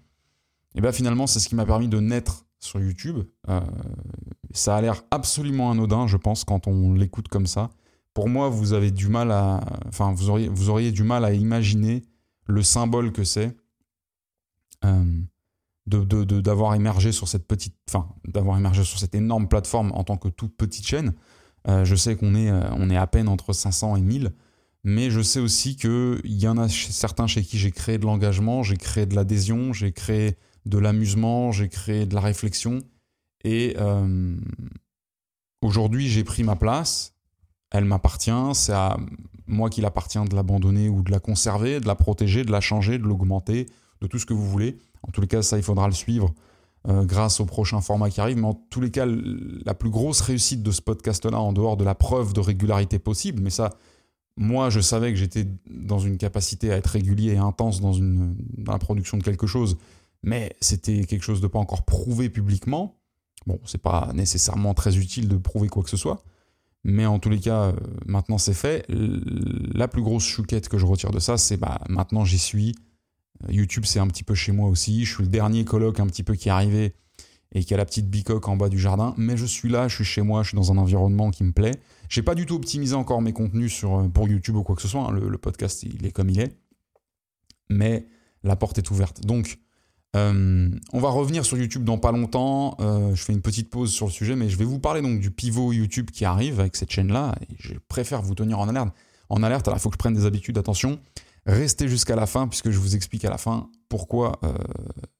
et bien finalement c'est ce qui m'a permis de naître sur YouTube. ça a l'air absolument anodin, je pense, quand on l'écoute comme ça. Pour moi, vous avez du mal à, enfin, vous auriez, vous auriez du mal à imaginer le symbole que c'est d'avoir émergé sur cette petite, enfin, d'avoir émergé sur cette énorme plateforme en tant que toute petite chaîne. Euh, je sais qu'on est, euh, on est à peine entre 500 et 1000, mais je sais aussi qu'il y en a certains chez qui j'ai créé de l'engagement, j'ai créé de l'adhésion, j'ai créé de l'amusement, j'ai créé de la réflexion. Et euh, aujourd'hui, j'ai pris ma place. Elle m'appartient. C'est à moi qu'il appartient de l'abandonner ou de la conserver, de la protéger, de la changer, de l'augmenter, de tout ce que vous voulez. En tous les cas, ça, il faudra le suivre euh, grâce au prochain format qui arrive. Mais en tous les cas, la plus grosse réussite de ce podcast-là, en dehors de la preuve de régularité possible, mais ça, moi, je savais que j'étais dans une capacité à être régulier et intense dans, dans la production de quelque chose, mais c'était quelque chose de pas encore prouvé publiquement. Bon, c'est pas nécessairement très utile de prouver quoi que ce soit, mais en tous les cas, euh, maintenant c'est fait. La plus grosse chouquette que je retire de ça, c'est bah maintenant j'y suis, YouTube, c'est un petit peu chez moi aussi. Je suis le dernier coloc un petit peu qui est arrivé et qui a la petite bicoque en bas du jardin. Mais je suis là, je suis chez moi, je suis dans un environnement qui me plaît. J'ai pas du tout optimisé encore mes contenus sur, euh, pour YouTube ou quoi que ce soit. Hein. Le, podcast, il est comme il est. Mais la porte est ouverte. Donc, euh, on va revenir sur YouTube dans pas longtemps. Euh, je fais une petite pause sur le sujet, mais je vais vous parler donc du pivot YouTube qui arrive avec cette chaîne-là. Et je préfère vous tenir en alerte. En alerte, alors il faut que je prenne des habitudes. Attention, Restez jusqu'à la fin puisque je vous explique à la fin pourquoi euh,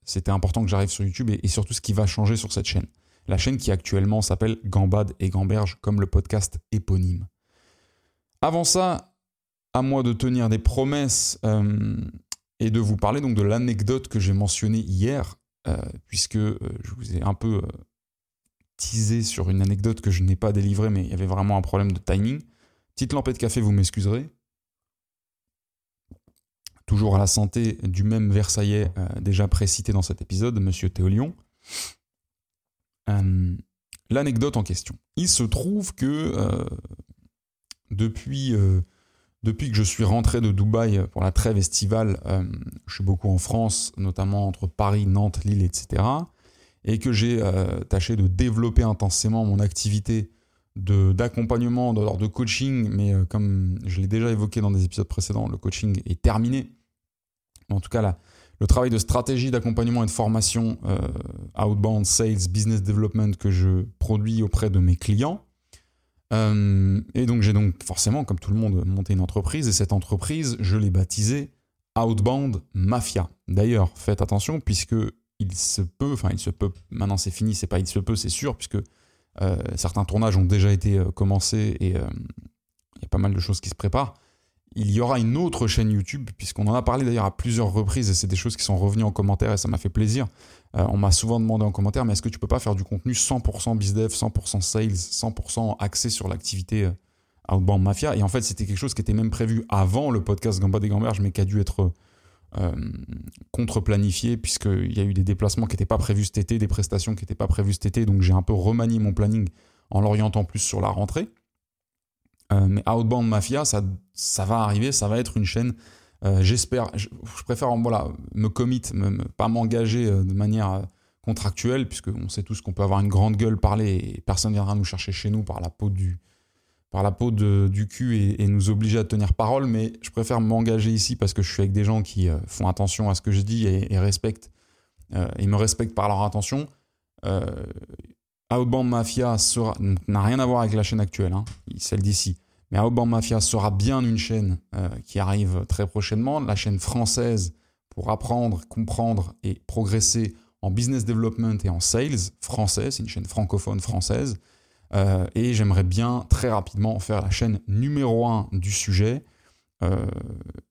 c'était important que j'arrive sur YouTube et, surtout ce qui va changer sur cette chaîne. La chaîne qui actuellement s'appelle Gambade et Gamberge comme le podcast éponyme. Avant ça, à moi de tenir des promesses et de vous parler donc de l'anecdote que j'ai mentionnée hier, euh, puisque je vous ai un peu teasé sur une anecdote que je n'ai pas délivrée, mais il y avait vraiment un problème de timing. Petite lampée de café, vous m'excuserez toujours à la santé du même Versaillais euh, déjà précité dans cet épisode, Monsieur Théolion. Euh, l'anecdote en question. Il se trouve que euh, depuis, depuis que je suis rentré de Dubaï pour la trêve estivale, je suis beaucoup en France, notamment entre Paris, Nantes, Lille, etc. Et que j'ai tâché de développer intensément mon activité d'accompagnement, de, de, coaching, mais comme je l'ai déjà évoqué dans des épisodes précédents, le coaching est terminé en tout cas le travail de stratégie d'accompagnement et de formation euh, outbound sales, business development que je produis auprès de mes clients. Euh, et donc j'ai donc forcément, comme tout le monde, monté une entreprise et cette entreprise, je l'ai baptisée Outbound Mafia. D'ailleurs, faites attention puisque il se peut, enfin il se peut, maintenant c'est fini, c'est pas il se peut, c'est sûr, puisque euh, certains tournages ont déjà été commencés et il y a pas mal de choses qui se préparent il y aura une autre chaîne YouTube, puisqu'on en a parlé d'ailleurs à plusieurs reprises, et c'est des choses qui sont revenues en commentaire, et ça m'a fait plaisir. Euh, on m'a souvent demandé en commentaire, mais est-ce que tu peux pas faire du contenu 100% bizdev, 100% sales, 100% axé sur l'activité euh, Outbound Mafia? Et en fait, c'était quelque chose qui était même prévu avant le podcast Gamba des Gamberges, mais qui a dû être euh, contre-planifié, puisqu'il y a eu des déplacements qui n'étaient pas prévus cet été, des prestations qui n'étaient pas prévues cet été, donc j'ai un peu remanié mon planning en l'orientant plus sur la rentrée. Mais Outbound Mafia, ça, ça va arriver, ça va être une chaîne. Euh, j'espère, je, préfère voilà, me commit, me, pas m'engager euh, de manière contractuelle, puisqu'on sait tous qu'on peut avoir une grande gueule, parler, et personne ne viendra nous chercher chez nous par la peau du, par la peau du cul et, nous obliger à tenir parole, mais je préfère m'engager ici parce que je suis avec des gens qui font attention à ce que je dis et, respectent, et me respectent par leur intention. Outbound Mafia n'a rien à voir avec la chaîne actuelle, hein, celle d'ici. Mais Outbound Mafia sera bien une chaîne euh, qui arrive très prochainement, la chaîne française pour apprendre, comprendre et progresser en business development et en sales français. C'est une chaîne francophone française. Euh, et j'aimerais bien très rapidement faire la chaîne numéro un du sujet. Euh,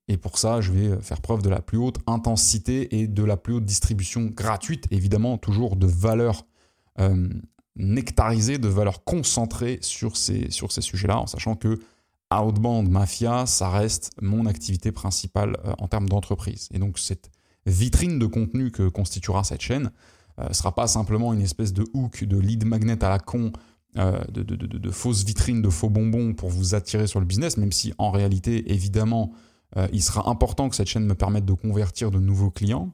Et pour ça, je vais faire preuve de la plus haute intensité et de la plus haute distribution gratuite, évidemment, toujours de valeur nectarisée, de valeur concentrée sur ces, sur ces sujets-là, en sachant que Outbound Mafia, ça reste mon activité principale euh, en termes d'entreprise. Et donc cette vitrine de contenu que constituera cette chaîne ne euh, sera pas simplement une espèce de hook, de lead magnet à la con, euh, de, de, fausses vitrines, de faux bonbons pour vous attirer sur le business, même si en réalité, évidemment, il sera important que cette chaîne me permette de convertir de nouveaux clients.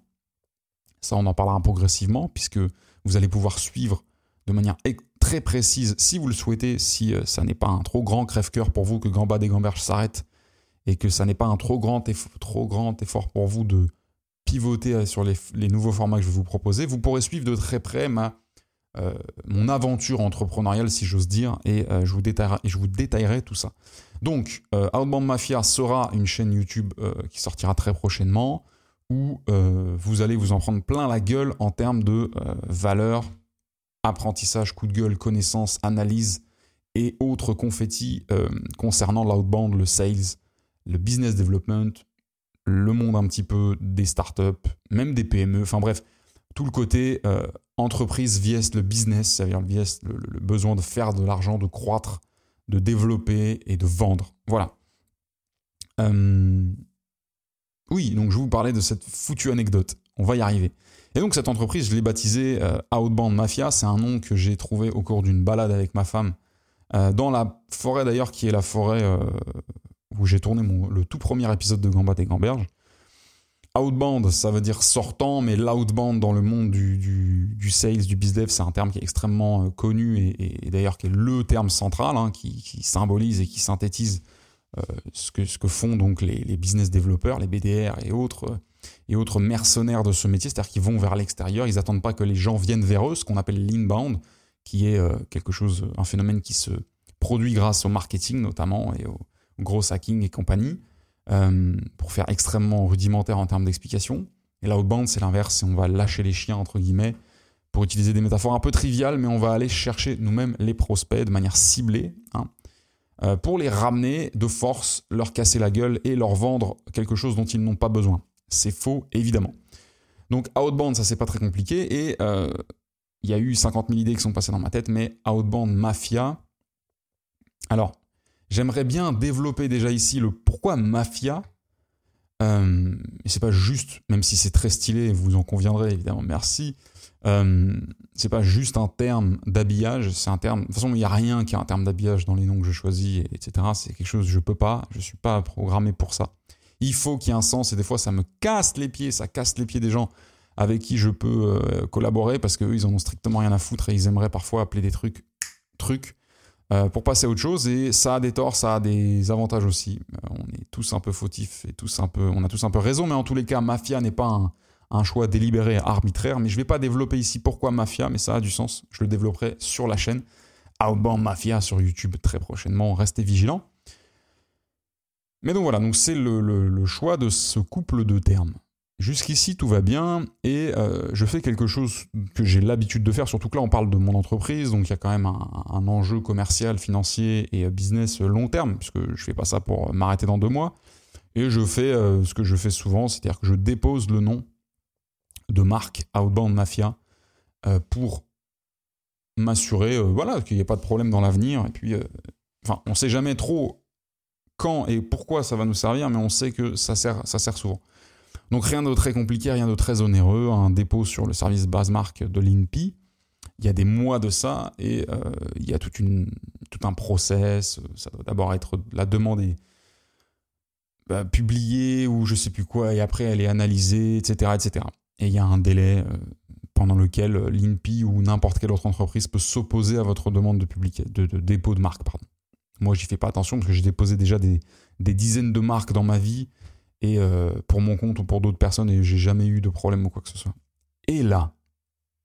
Ça, on en parlera progressivement, puisque vous allez pouvoir suivre de manière très précise, si vous le souhaitez, si euh, ça n'est pas un trop grand crève-cœur pour vous que Gamba des Gamberges s'arrête et que ça n'est pas un trop grand, trop grand effort pour vous de pivoter euh, sur les, nouveaux formats que je vais vous proposer, vous pourrez suivre de très près ma, euh, mon aventure entrepreneuriale, si j'ose dire, et, je vous détaillerai, je vous détaillerai tout ça. Donc, Outbound Mafia sera une chaîne YouTube qui sortira très prochainement, où vous allez vous en prendre plein la gueule en termes de valeur, apprentissage, coup de gueule, connaissance, analyse et autres confettis euh, concernant l'outbound, le sales, le business development, le monde un petit peu des startups, même des PME, enfin bref, tout le côté euh, entreprise vs le business, c'est-à-dire le, le, besoin de faire de l'argent, de croître, de développer et de vendre. Voilà. Euh, oui, donc je vous parlais de cette foutue anecdote. On va y arriver. Et donc cette entreprise, je l'ai baptisée euh, Outbound Mafia. C'est un nom que j'ai trouvé au cours d'une balade avec ma femme euh, dans la forêt d'ailleurs, qui est la forêt euh, où j'ai tourné le tout premier épisode de Gambas et Gamberge. Outbound, ça veut dire sortant, mais l'outbound dans le monde du, du, sales, du business, c'est un terme qui est extrêmement connu et, d'ailleurs qui est le terme central, hein, qui, symbolise et qui synthétise ce, que, ce que font donc les, les business développeurs, les BDR et autres et autres mercenaires de ce métier, c'est-à-dire qu'ils vont vers l'extérieur, ils n'attendent pas que les gens viennent vers eux, ce qu'on appelle l'inbound, qui est euh, quelque chose, un phénomène qui se produit grâce au marketing notamment et au, gros hacking et compagnie, euh, pour faire extrêmement rudimentaire en termes d'explication. Et l'outbound, c'est l'inverse, on va lâcher les chiens, entre guillemets, pour utiliser des métaphores un peu triviales, mais on va aller chercher nous-mêmes les prospects de manière ciblée, hein, euh, pour les ramener de force, leur casser la gueule et leur vendre quelque chose dont ils n'ont pas besoin. C'est faux, évidemment. Donc Outbound, ça c'est pas très compliqué. Et euh, il y a eu 50 000 idées qui sont passées dans ma tête, mais Outbound Mafia. Alors, j'aimerais bien développer déjà ici le pourquoi Mafia. Euh, c'est pas juste, même si c'est très stylé, vous en conviendrez évidemment, merci. Euh, c'est pas juste un terme d'habillage, c'est un terme. De toute façon, il n'y a rien qui est un terme d'habillage dans les noms que je choisis, etc. C'est quelque chose que je peux pas, je suis pas programmé pour ça. Il faut qu'il y ait un sens et des fois ça me casse les pieds, ça casse les pieds des gens avec qui je peux euh, collaborer parce qu'eux ils en ont strictement rien à foutre et ils aimeraient parfois appeler des trucs trucs euh, pour passer à autre chose et ça a des torts, ça a des avantages aussi. Euh, on est tous un peu fautifs et tous un peu, on a tous un peu raison, mais en tous les cas, mafia n'est pas un, choix délibéré, arbitraire. Mais je ne vais pas développer ici pourquoi mafia, mais ça a du sens. Je le développerai sur la chaîne Outbound Mafia sur YouTube très prochainement. Restez vigilants. Mais donc voilà, donc c'est le, choix de ce couple de termes. Jusqu'ici, tout va bien et euh, je fais quelque chose que j'ai l'habitude de faire, surtout que là, on parle de mon entreprise, donc il y a quand même un, enjeu commercial, financier et business long terme, puisque je ne fais pas ça pour m'arrêter dans deux mois. Et je fais euh, ce que je fais souvent, c'est-à-dire que je dépose le nom de marque Outbound Mafia euh, pour m'assurer voilà, qu'il n'y ait pas de problème dans l'avenir. Et puis, enfin, on ne sait jamais trop quand et pourquoi ça va nous servir, mais on sait que ça sert, ça sert souvent. Donc rien de très compliqué, rien de très onéreux, un dépôt sur le service base marque de l'INPI. Il y a des mois de ça et euh, il y a tout un process. Ça doit d'abord être la demande est bah, publiée ou je sais plus quoi et après elle est analysée, etc., etc. Et il y a un délai euh, pendant lequel l'INPI ou n'importe quelle autre entreprise peut s'opposer à votre demande de, de, de dépôt de marque. Pardon. Moi, j'y fais pas attention parce que j'ai déposé déjà des, dizaines de marques dans ma vie et euh, pour mon compte ou pour d'autres personnes et j'ai jamais eu de problème ou quoi que ce soit. Et là,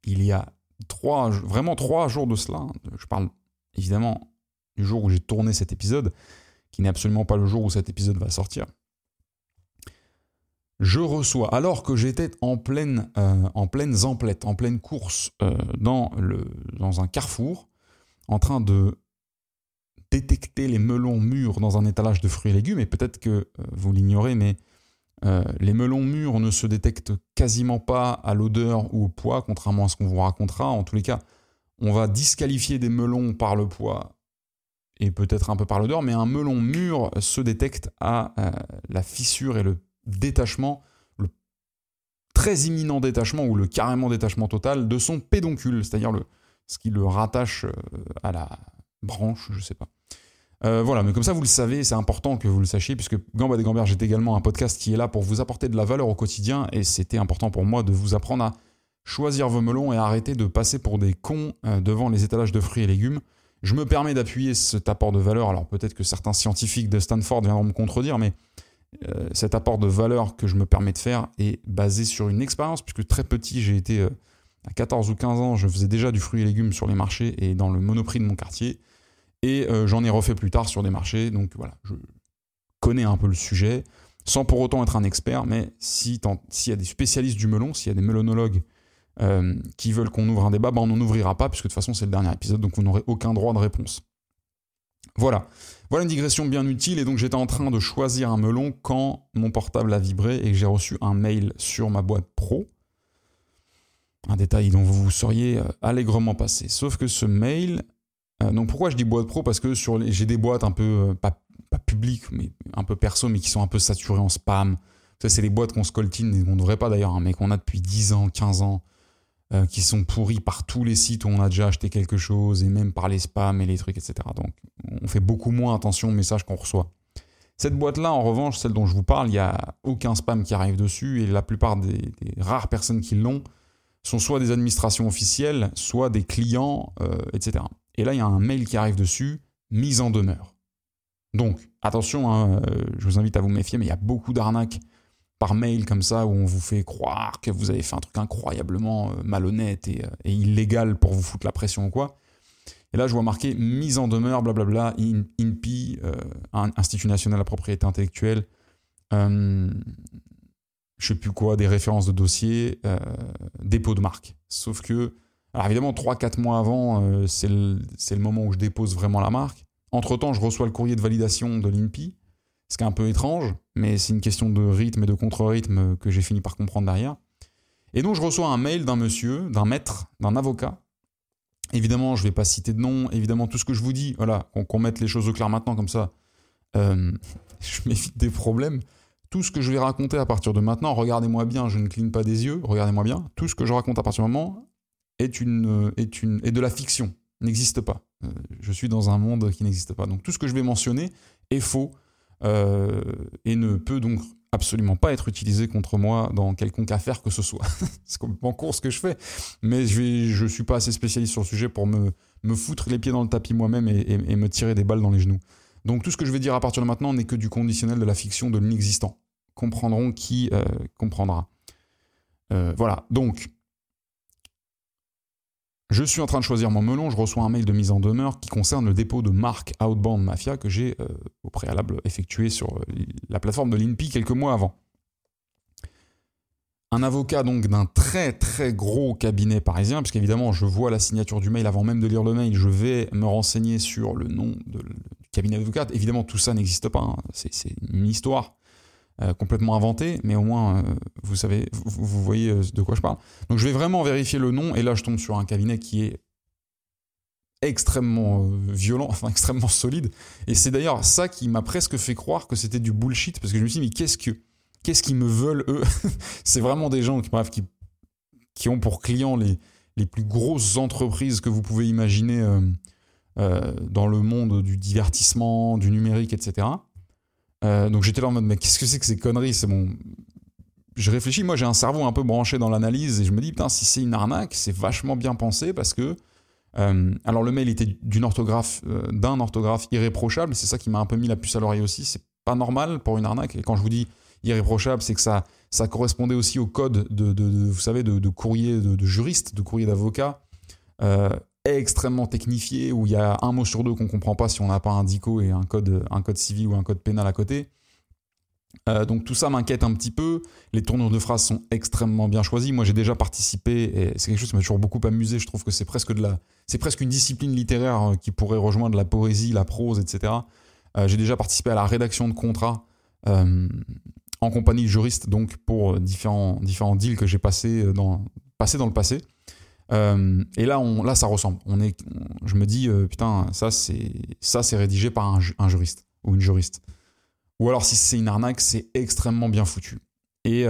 il y a trois, vraiment trois jours de cela, je parle évidemment du jour où j'ai tourné cet épisode, qui n'est absolument pas le jour où cet épisode va sortir. Je reçois, alors que j'étais en pleine, euh, en pleine zemplette, en pleine course euh, dans, le, dans un carrefour, en train de détecter les melons mûrs dans un étalage de fruits et légumes, et peut-être que euh, vous l'ignorez, mais les melons mûrs ne se détectent quasiment pas à l'odeur ou au poids, contrairement à ce qu'on vous racontera. En tous les cas, on va disqualifier des melons par le poids et peut-être un peu par l'odeur, mais un melon mûr se détecte à la fissure et le détachement, le très imminent détachement ou le carrément détachement total de son pédoncule, c'est-à-dire ce qui le rattache euh, à la branche, je sais pas. Euh, voilà, mais comme ça vous le savez, c'est important que vous le sachiez, puisque Gambad et Gamberge est également un podcast qui est là pour vous apporter de la valeur au quotidien, et c'était important pour moi de vous apprendre à choisir vos melons et arrêter de passer pour des cons euh, devant les étalages de fruits et légumes. Je me permets d'appuyer cet apport de valeur, alors peut-être que certains scientifiques de Stanford viendront me contredire, mais cet apport de valeur que je me permets de faire est basé sur une expérience, puisque très petit j'ai été à 14 ou 15 ans, je faisais déjà du fruit et légumes sur les marchés et dans le monoprix de mon quartier. Et euh, j'en ai refait plus tard sur des marchés. Donc voilà, je connais un peu le sujet, sans pour autant être un expert. Mais s'il y a des spécialistes du melon, s'il y a des mélonologues euh, qui veulent qu'on ouvre un débat, ben on n'en ouvrira pas, puisque de toute façon c'est le dernier épisode, donc vous n'aurez aucun droit de réponse. Voilà. Voilà une digression bien utile. Et donc j'étais en train de choisir un melon quand mon portable a vibré et que j'ai reçu un mail sur ma boîte pro un détail dont vous seriez euh, allègrement passé. Sauf que ce mail, donc pourquoi je dis boîte pro? Parce que j'ai des boîtes un peu, euh, pas, publiques, mais un peu perso, mais qui sont un peu saturées en spam. Ça, c'est les boîtes qu'on scoltine, et qu'on ne devrait pas d'ailleurs, hein, mais qu'on a depuis 10 ans, 15 ans, qui sont pourries par tous les sites où on a déjà acheté quelque chose, et même par les spams et les trucs, etc. Donc on fait beaucoup moins attention aux messages qu'on reçoit. Cette boîte-là, en revanche, celle dont je vous parle, il n'y a aucun spam qui arrive dessus, et la plupart des rares personnes qui l'ont, sont soit des administrations officielles, soit des clients, euh, etc. Et là, il y a un mail qui arrive dessus, mise en demeure. Donc, attention, hein, euh, je vous invite à vous méfier, mais il y a beaucoup d'arnaques par mail comme ça où on vous fait croire que vous avez fait un truc incroyablement euh, malhonnête et, illégal pour vous foutre la pression ou quoi. Et là, je vois marqué mise en demeure, blablabla, INPI, Institut national de la propriété intellectuelle, je sais plus quoi, des références de dossier, euh, dépôt de marque. Sauf que, alors évidemment, 3-4 mois avant, euh, c'est le, moment où je dépose vraiment la marque. Entre-temps, je reçois le courrier de validation de l'INPI, ce qui est un peu étrange, mais c'est une question de rythme et de contre-rythme que j'ai fini par comprendre derrière. Et donc, je reçois un mail d'un monsieur, d'un maître, d'un avocat. Évidemment, je ne vais pas citer de nom. Évidemment, tout ce que je vous dis, voilà, qu'on mette les choses au clair maintenant, comme ça, euh, je m'évite des problèmes tout ce que je vais raconter à partir de maintenant, regardez-moi bien, je ne cligne pas des yeux, regardez-moi bien, tout ce que je raconte à partir du moment est, une, est, une, est de la fiction, n'existe pas. Euh, je suis dans un monde qui n'existe pas. Donc tout ce que je vais mentionner est faux euh, et ne peut donc absolument pas être utilisé contre moi dans quelconque affaire que ce soit. c'est complètement court ce que je fais, mais je ne je suis pas assez spécialiste sur le sujet pour me, me foutre les pieds dans le tapis moi-même et, me tirer des balles dans les genoux. Donc tout ce que je vais dire à partir de maintenant n'est que du conditionnel de la fiction, de l'inexistant comprendront qui euh, comprendra. Euh, voilà, donc, je suis en train de choisir mon melon, je reçois un mail de mise en demeure qui concerne le dépôt de marque Outbound Mafia que j'ai euh, au préalable effectué sur la plateforme de l'INPI quelques mois avant. Un avocat donc d'un très très gros cabinet parisien, parce qu'évidemment je vois la signature du mail avant même de lire le mail, je vais me renseigner sur le nom du cabinet d'avocat. Évidemment tout ça n'existe pas, hein. c'est une histoire euh, complètement inventé, mais au moins euh, vous savez, vous, voyez euh, de quoi je parle. Donc je vais vraiment vérifier le nom, et là je tombe sur un cabinet qui est extrêmement violent, enfin extrêmement solide. Et c'est d'ailleurs ça qui m'a presque fait croire que c'était du bullshit, parce que je me suis dit, mais qu'est-ce que qu'est-ce qu'ils me veulent eux C'est vraiment des gens qui, bref, qui, ont pour clients les, les plus grosses entreprises que vous pouvez imaginer dans le monde du divertissement, du numérique, etc. Euh, donc j'étais là en mode, mais qu'est-ce que c'est que ces conneries? C'est bon. Je réfléchis, moi j'ai un cerveau un peu branché dans l'analyse et je me dis, putain, si c'est une arnaque, c'est vachement bien pensé parce que. Euh, alors le mail était d'une orthographe, euh, d'un orthographe irréprochable, c'est ça qui m'a un peu mis la puce à l'oreille aussi. C'est pas normal pour une arnaque. Et quand je vous dis irréprochable, c'est que ça, ça correspondait aussi au code de, de, vous savez, de, de courrier de, juriste, de courrier d'avocat extrêmement technifié où il y a un mot sur deux qu'on comprend pas si on n'a pas un DICO et un code, un code civil ou un code pénal à côté. Euh, donc tout ça m'inquiète un petit peu. Les tournures de phrases sont extrêmement bien choisies. Moi j'ai déjà participé et c'est quelque chose qui m'a toujours beaucoup amusé. Je trouve que c'est presque de la, c'est presque une discipline littéraire euh, qui pourrait rejoindre la poésie, la prose, etc. Euh, j'ai déjà participé à la rédaction de contrats en compagnie de juristes, donc pour différents, différents deals que j'ai passés dans, dans le passé. Et là, là, ça ressemble. On est, je me dis, putain, ça c'est, ça c'est rédigé par un, juriste ou une juriste. Ou alors, si c'est une arnaque, c'est extrêmement bien foutu. Et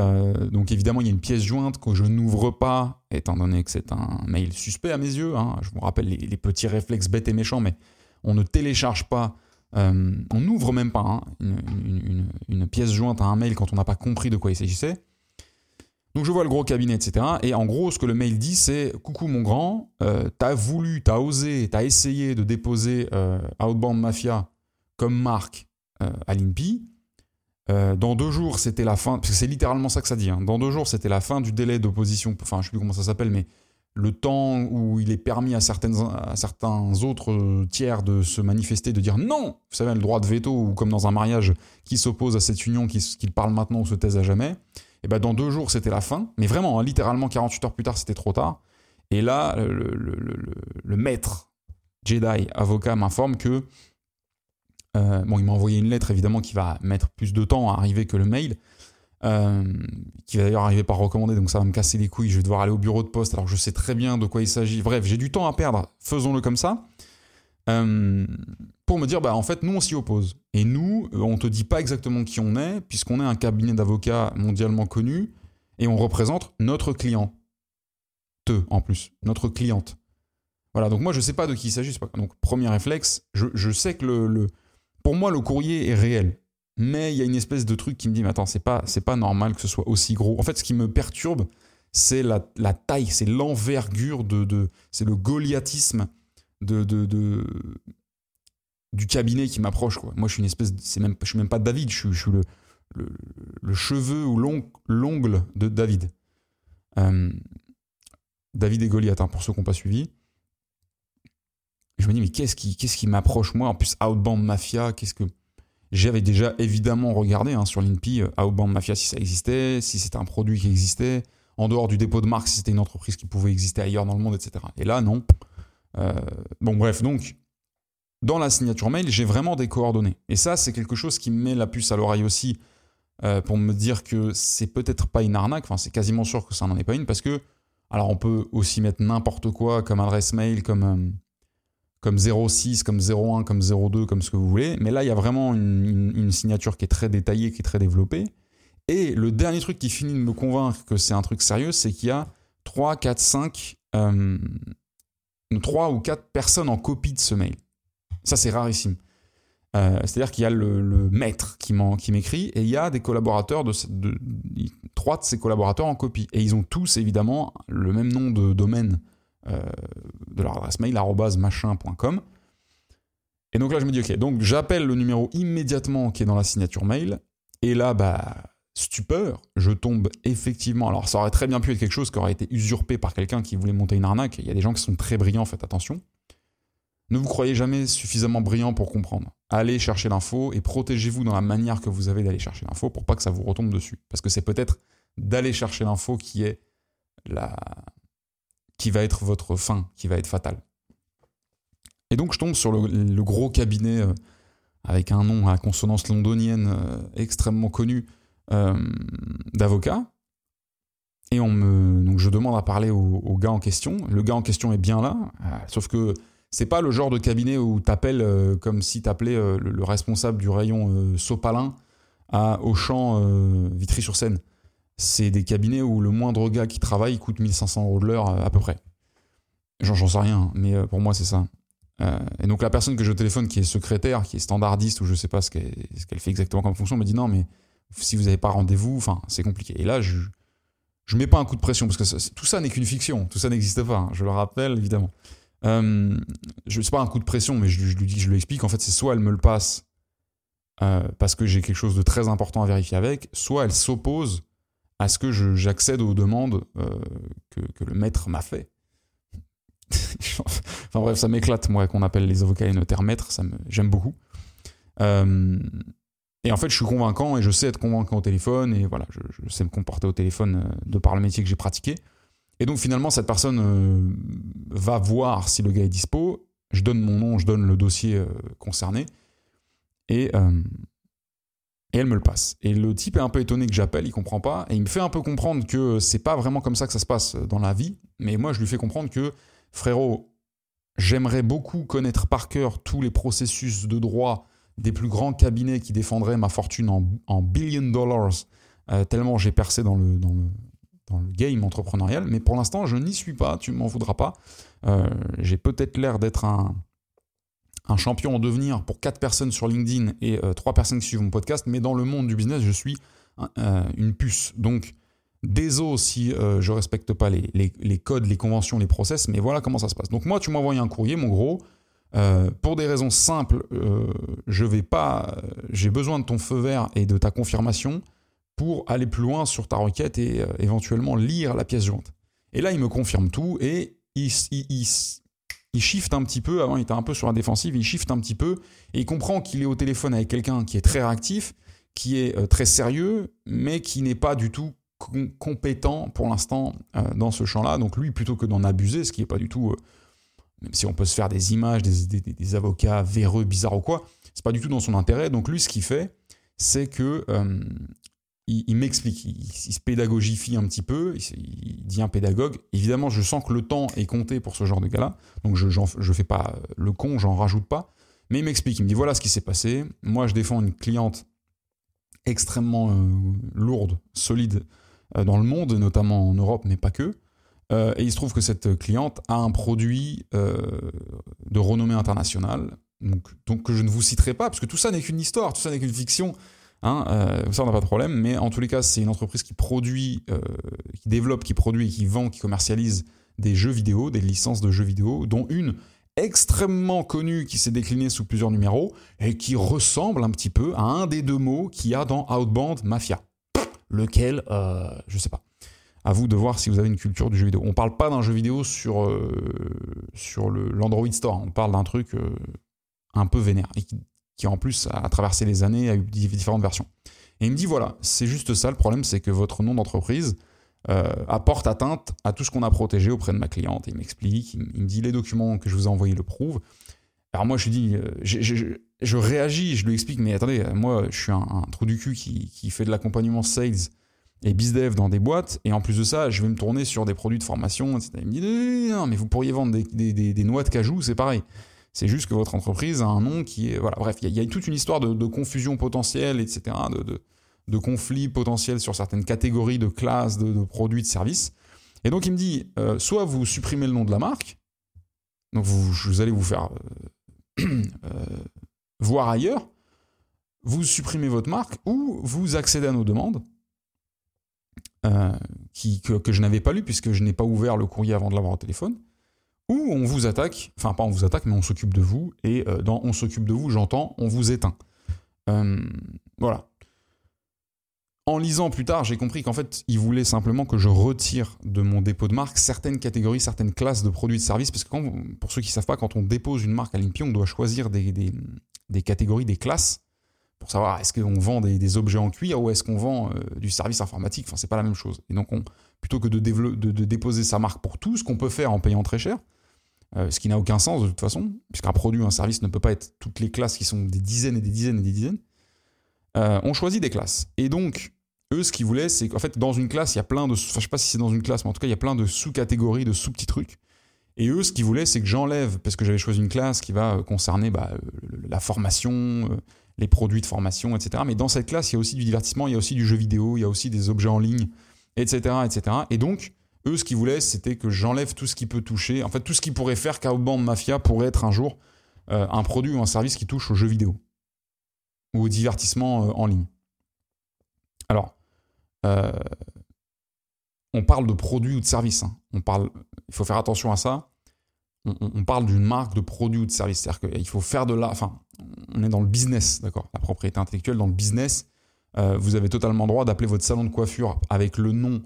donc, évidemment, il y a une pièce jointe que je n'ouvre pas, étant donné que c'est un mail suspect à mes yeux. Hein. Je vous rappelle les, petits réflexes bêtes et méchants, mais on ne télécharge pas euh, on n'ouvre même pas hein, une, pièce jointe à un mail quand on n'a pas compris de quoi il s'agissait. Donc je vois le gros cabinet, etc. Et en gros, ce que le mail dit, c'est Coucou mon grand, euh, t'as voulu, t'as osé, t'as essayé de déposer euh, Outbound Mafia comme marque à l'INPI. dans deux jours, c'était la fin, parce que c'est littéralement ça que ça dit. Hein. dans deux jours, c'était la fin du délai d'opposition. Enfin, je sais plus comment ça s'appelle, mais le temps où il est permis à, certaines, à certains autres tiers de se manifester, de dire non, vous savez, le droit de veto, ou comme dans un mariage, qui s'oppose à cette union, qu'il parle maintenant ou se taise à jamais, et ben dans deux jours, c'était la fin. Mais vraiment, hein, littéralement, 48 heures plus tard, c'était trop tard. Et là, le, maître Jedi, avocat, m'informe que. Euh, bon, il m'a envoyé une lettre, évidemment, qui va mettre plus de temps à arriver que le mail. Euh, qui va d'ailleurs arriver par recommandé, donc ça va me casser les couilles, je vais devoir aller au bureau de poste, alors je sais très bien de quoi il s'agit. Bref, j'ai du temps à perdre, faisons-le comme ça. Euh, pour me dire, bah en fait, nous on s'y oppose. Et nous, euh, on te dit pas exactement qui on est, puisqu'on est un cabinet d'avocats mondialement connu, et on représente notre client. Te, en plus, notre cliente. Voilà, donc moi je sais pas de qui il s'agit. Donc premier réflexe, je, je sais que le, le, pour moi le courrier est réel. Mais il y a une espèce de truc qui me dit, mais attends, c'est pas, pas normal que ce soit aussi gros. En fait, ce qui me perturbe, c'est la, la taille, c'est l'envergure de, de c'est le goliathisme de, de, de, du cabinet qui m'approche. Quoi. Moi, je suis une espèce, c'est même, je suis même pas David, je suis, le, cheveu ou l'ongle de David. Euh, David et Goliath, hein, pour ceux qui n'ont pas suivi. Je me dis, mais qu'est-ce qui, qu'est-ce qui m'approche moi? En plus, Outbound Mafia, qu'est-ce que j'avais déjà évidemment regardé hein, sur l'INPI euh, Outbound Mafia si ça existait, si c'était un produit qui existait, en dehors du dépôt de marque, si c'était une entreprise qui pouvait exister ailleurs dans le monde, etc. Et là, non. Euh, bon, bref, donc, dans la signature mail, j'ai vraiment des coordonnées. Et ça, c'est quelque chose qui me met la puce à l'oreille aussi euh, pour me dire que c'est peut-être pas une arnaque, enfin, c'est quasiment sûr que ça n'en est pas une, parce que, alors, on peut aussi mettre n'importe quoi comme adresse mail, comme comme 06, comme 01, comme 02, comme ce que vous voulez. Mais là, il y a vraiment une, signature qui est très détaillée, qui est très développée. Et le dernier truc qui finit de me convaincre que c'est un truc sérieux, c'est qu'il y a 3, 4, 5, 3 ou 4 personnes en copie de ce mail. Ça, c'est rarissime. Euh, c'est-à-dire qu'il y a le, maître qui m'écrit et il y a des collaborateurs, de, trois de ces collaborateurs en copie. Et ils ont tous évidemment le même nom de domaine euh, de leur adresse mail, machin.com. Et donc là, je me dis, ok, donc j'appelle le numéro immédiatement qui est dans la signature mail. Et là, bah, stupeur, je tombe effectivement. Alors, ça aurait très bien pu être quelque chose qui aurait été usurpé par quelqu'un qui voulait monter une arnaque. Il y a des gens qui sont très brillants, faites attention. Ne vous croyez jamais suffisamment brillant pour comprendre. Allez chercher l'info et protégez-vous dans la manière que vous avez d'aller chercher l'info pour pas que ça vous retombe dessus. Parce que c'est peut-être d'aller chercher l'info qui est la, qui va être votre fin, qui va être fatale. Et donc je tombe sur le, gros cabinet euh, avec un nom à consonance londonienne euh, extrêmement connu d'avocat. Et on me, donc je demande à parler au, gars en question. Le gars en question est bien là, sauf que c'est pas le genre de cabinet où t'appelles comme si t'appelais le, le, responsable du rayon sopalin à Auchan Vitry-sur-Seine c'est des cabinets où le moindre gars qui travaille coûte 1500 euros de l'heure euh, à peu près. J'en sais rien, mais euh, pour moi c'est ça. Euh, et donc la personne que je téléphone qui est secrétaire, qui est standardiste ou je sais pas ce qu'elle fait exactement comme fonction, me dit non mais si vous n'avez pas rendez-vous, enfin c'est compliqué. Et là je je mets pas un coup de pression parce que tout ça n'est qu'une fiction, tout ça n'existe pas. Hein, je le rappelle évidemment. Euh, je sais pas un coup de pression, mais je, lui dis, je lui explique. En fait, c'est soit elle me le passe parce que j'ai quelque chose de très important à vérifier avec, soit elle s'oppose à ce que j'accède aux demandes euh, que, le maître m'a fait. enfin bref, ça m'éclate, moi, qu'on appelle les avocats et notaires maîtres, j'aime beaucoup. Euh, et en fait, je suis convaincant et je sais être convaincant au téléphone, et voilà, je, sais me comporter au téléphone euh, de par le métier que j'ai pratiqué. Et donc finalement, cette personne va voir si le gars est dispo, je donne mon nom, je donne le dossier concerné, et Et elle me le passe. Et le type est un peu étonné que j'appelle, il comprend pas. Et il me fait un peu comprendre que c'est pas vraiment comme ça que ça se passe dans la vie. Mais moi, je lui fais comprendre que, frérot, j'aimerais beaucoup connaître par cœur tous les processus de droit des plus grands cabinets qui défendraient ma fortune en, en billion dollars, euh, tellement j'ai percé dans le, dans, le, game entrepreneurial. Mais pour l'instant, je n'y suis pas, tu m'en voudras pas. Euh, j'ai peut-être l'air d'être un, un champion en devenir pour 4 personnes sur LinkedIn et 3 euh, personnes qui suivent mon podcast, mais dans le monde du business, je suis euh, une puce. Donc, désolé si euh, je respecte pas les, les, codes, les conventions, les process, mais voilà comment ça se passe. Donc moi, tu envoyé un courrier, mon gros. Pour des raisons simples, je vais pas. J'ai besoin de ton feu vert et de ta confirmation pour aller plus loin sur ta requête et éventuellement lire la pièce jointe. Et là, il me confirme tout et il, il, il shift un petit peu, avant il était un peu sur la défensive, il shift un petit peu, et il comprend qu'il est au téléphone avec quelqu'un qui est très réactif, qui est euh, très sérieux, mais qui n'est pas du tout compétent pour l'instant euh, dans ce champ-là. Donc lui, plutôt que d'en abuser, ce qui n'est pas du tout, euh, même si on peut se faire des images, des, avocats véreux, bizarres ou quoi, c'est pas du tout dans son intérêt. Donc lui, ce qu'il fait, c'est que il, m'explique, il, se pédagogifie un petit peu, il, dit un pédagogue. Évidemment, je sens que le temps est compté pour ce genre de gars-là, donc je ne fais pas le con, j'en rajoute pas. Mais il m'explique, il me dit voilà ce qui s'est passé. Moi, je défends une cliente extrêmement euh, lourde, solide euh, dans le monde, notamment en Europe, mais pas que. Euh, et il se trouve que cette cliente a un produit de renommée internationale, donc, que je ne vous citerai pas, parce que tout ça n'est qu'une histoire, tout ça n'est qu'une fiction. Hein, euh, ça, on n'a pas de problème, mais en tous les cas, c'est une entreprise qui produit, euh, qui développe, qui produit, qui vend, qui commercialise des jeux vidéo, des licences de jeux vidéo, dont une extrêmement connue qui s'est déclinée sous plusieurs numéros et qui ressemble un petit peu à un des deux mots qu'il y a dans Outbound Mafia. Lequel, euh, je sais pas. À vous de voir si vous avez une culture du jeu vidéo. On parle pas d'un jeu vidéo sur, euh, sur l'Android Store, on parle d'un truc un peu vénère et qui qui en plus a traversé les années, a eu différentes versions. Et il me dit voilà, c'est juste ça le problème, c'est que votre nom d'entreprise euh, apporte atteinte à tout ce qu'on a protégé auprès de ma cliente. il m'explique, il, me dit les documents que je vous ai envoyés le prouvent. Alors moi je lui dis, euh, je, réagis, je lui explique, mais attendez, moi je suis un, trou du cul qui, fait de l'accompagnement sales et bizdev dans des boîtes, et en plus de ça, je vais me tourner sur des produits de formation, etc. Il me dit non, mais vous pourriez vendre des, noix de cajou, c'est pareil. C'est juste que votre entreprise a un nom qui est. Voilà, bref, il y, a toute une histoire de, confusion potentielle, etc., de, conflits potentiels sur certaines catégories de classes de, produits, de services. Et donc, il me dit euh, soit vous supprimez le nom de la marque, donc vous, allez vous faire euh, euh, voir ailleurs, vous supprimez votre marque, ou vous accédez à nos demandes. Qui, que, je n'avais pas lu puisque je n'ai pas ouvert le courrier avant de l'avoir au téléphone ou on vous attaque, enfin pas on vous attaque, mais on s'occupe de vous, et euh, dans on s'occupe de vous, j'entends, on vous éteint. Euh, voilà. En lisant plus tard, j'ai compris qu'en fait, il voulait simplement que je retire de mon dépôt de marque certaines catégories, certaines classes de produits et de services, parce que pour ceux qui ne savent pas, quand on dépose une marque à l'INPI, on doit choisir des, catégories, des classes, pour savoir est-ce qu'on vend des, objets en cuir ou est-ce qu'on vend euh, du service informatique, enfin c'est pas la même chose. Et donc on, plutôt que de, déposer sa marque pour tout, ce qu'on peut faire en payant très cher, euh, ce qui n'a aucun sens de toute façon, puisqu'un produit un service ne peut pas être toutes les classes qui sont des dizaines et des dizaines et des dizaines. Euh, on choisit des classes. Et donc, eux, ce qu'ils voulaient, c'est qu'en fait, dans une classe, il y a plein de. Je sais pas si c'est dans une classe, mais en tout cas, il y a plein de sous-catégories, de sous-petits trucs. Et eux, ce qu'ils voulaient, c'est que j'enlève, parce que j'avais choisi une classe qui va concerner bah, la formation, les produits de formation, etc. Mais dans cette classe, il y a aussi du divertissement, il y a aussi du jeu vidéo, il y a aussi des objets en ligne, etc. etc. Et donc, eux, ce qu'ils voulaient, c'était que j'enlève tout ce qui peut toucher, en fait, tout ce qui pourrait faire qu'Outbound Mafia pourrait être un jour euh, un produit ou un service qui touche aux jeux vidéo ou au divertissement euh, en ligne. Alors, euh, on parle de produits ou de services. Hein. On parle, il faut faire attention à ça. On, parle d'une marque de produit ou de service. C'est-à-dire qu'il faut faire de la. Enfin, on est dans le business, d'accord La propriété intellectuelle, dans le business, vous avez totalement droit d'appeler votre salon de coiffure avec le nom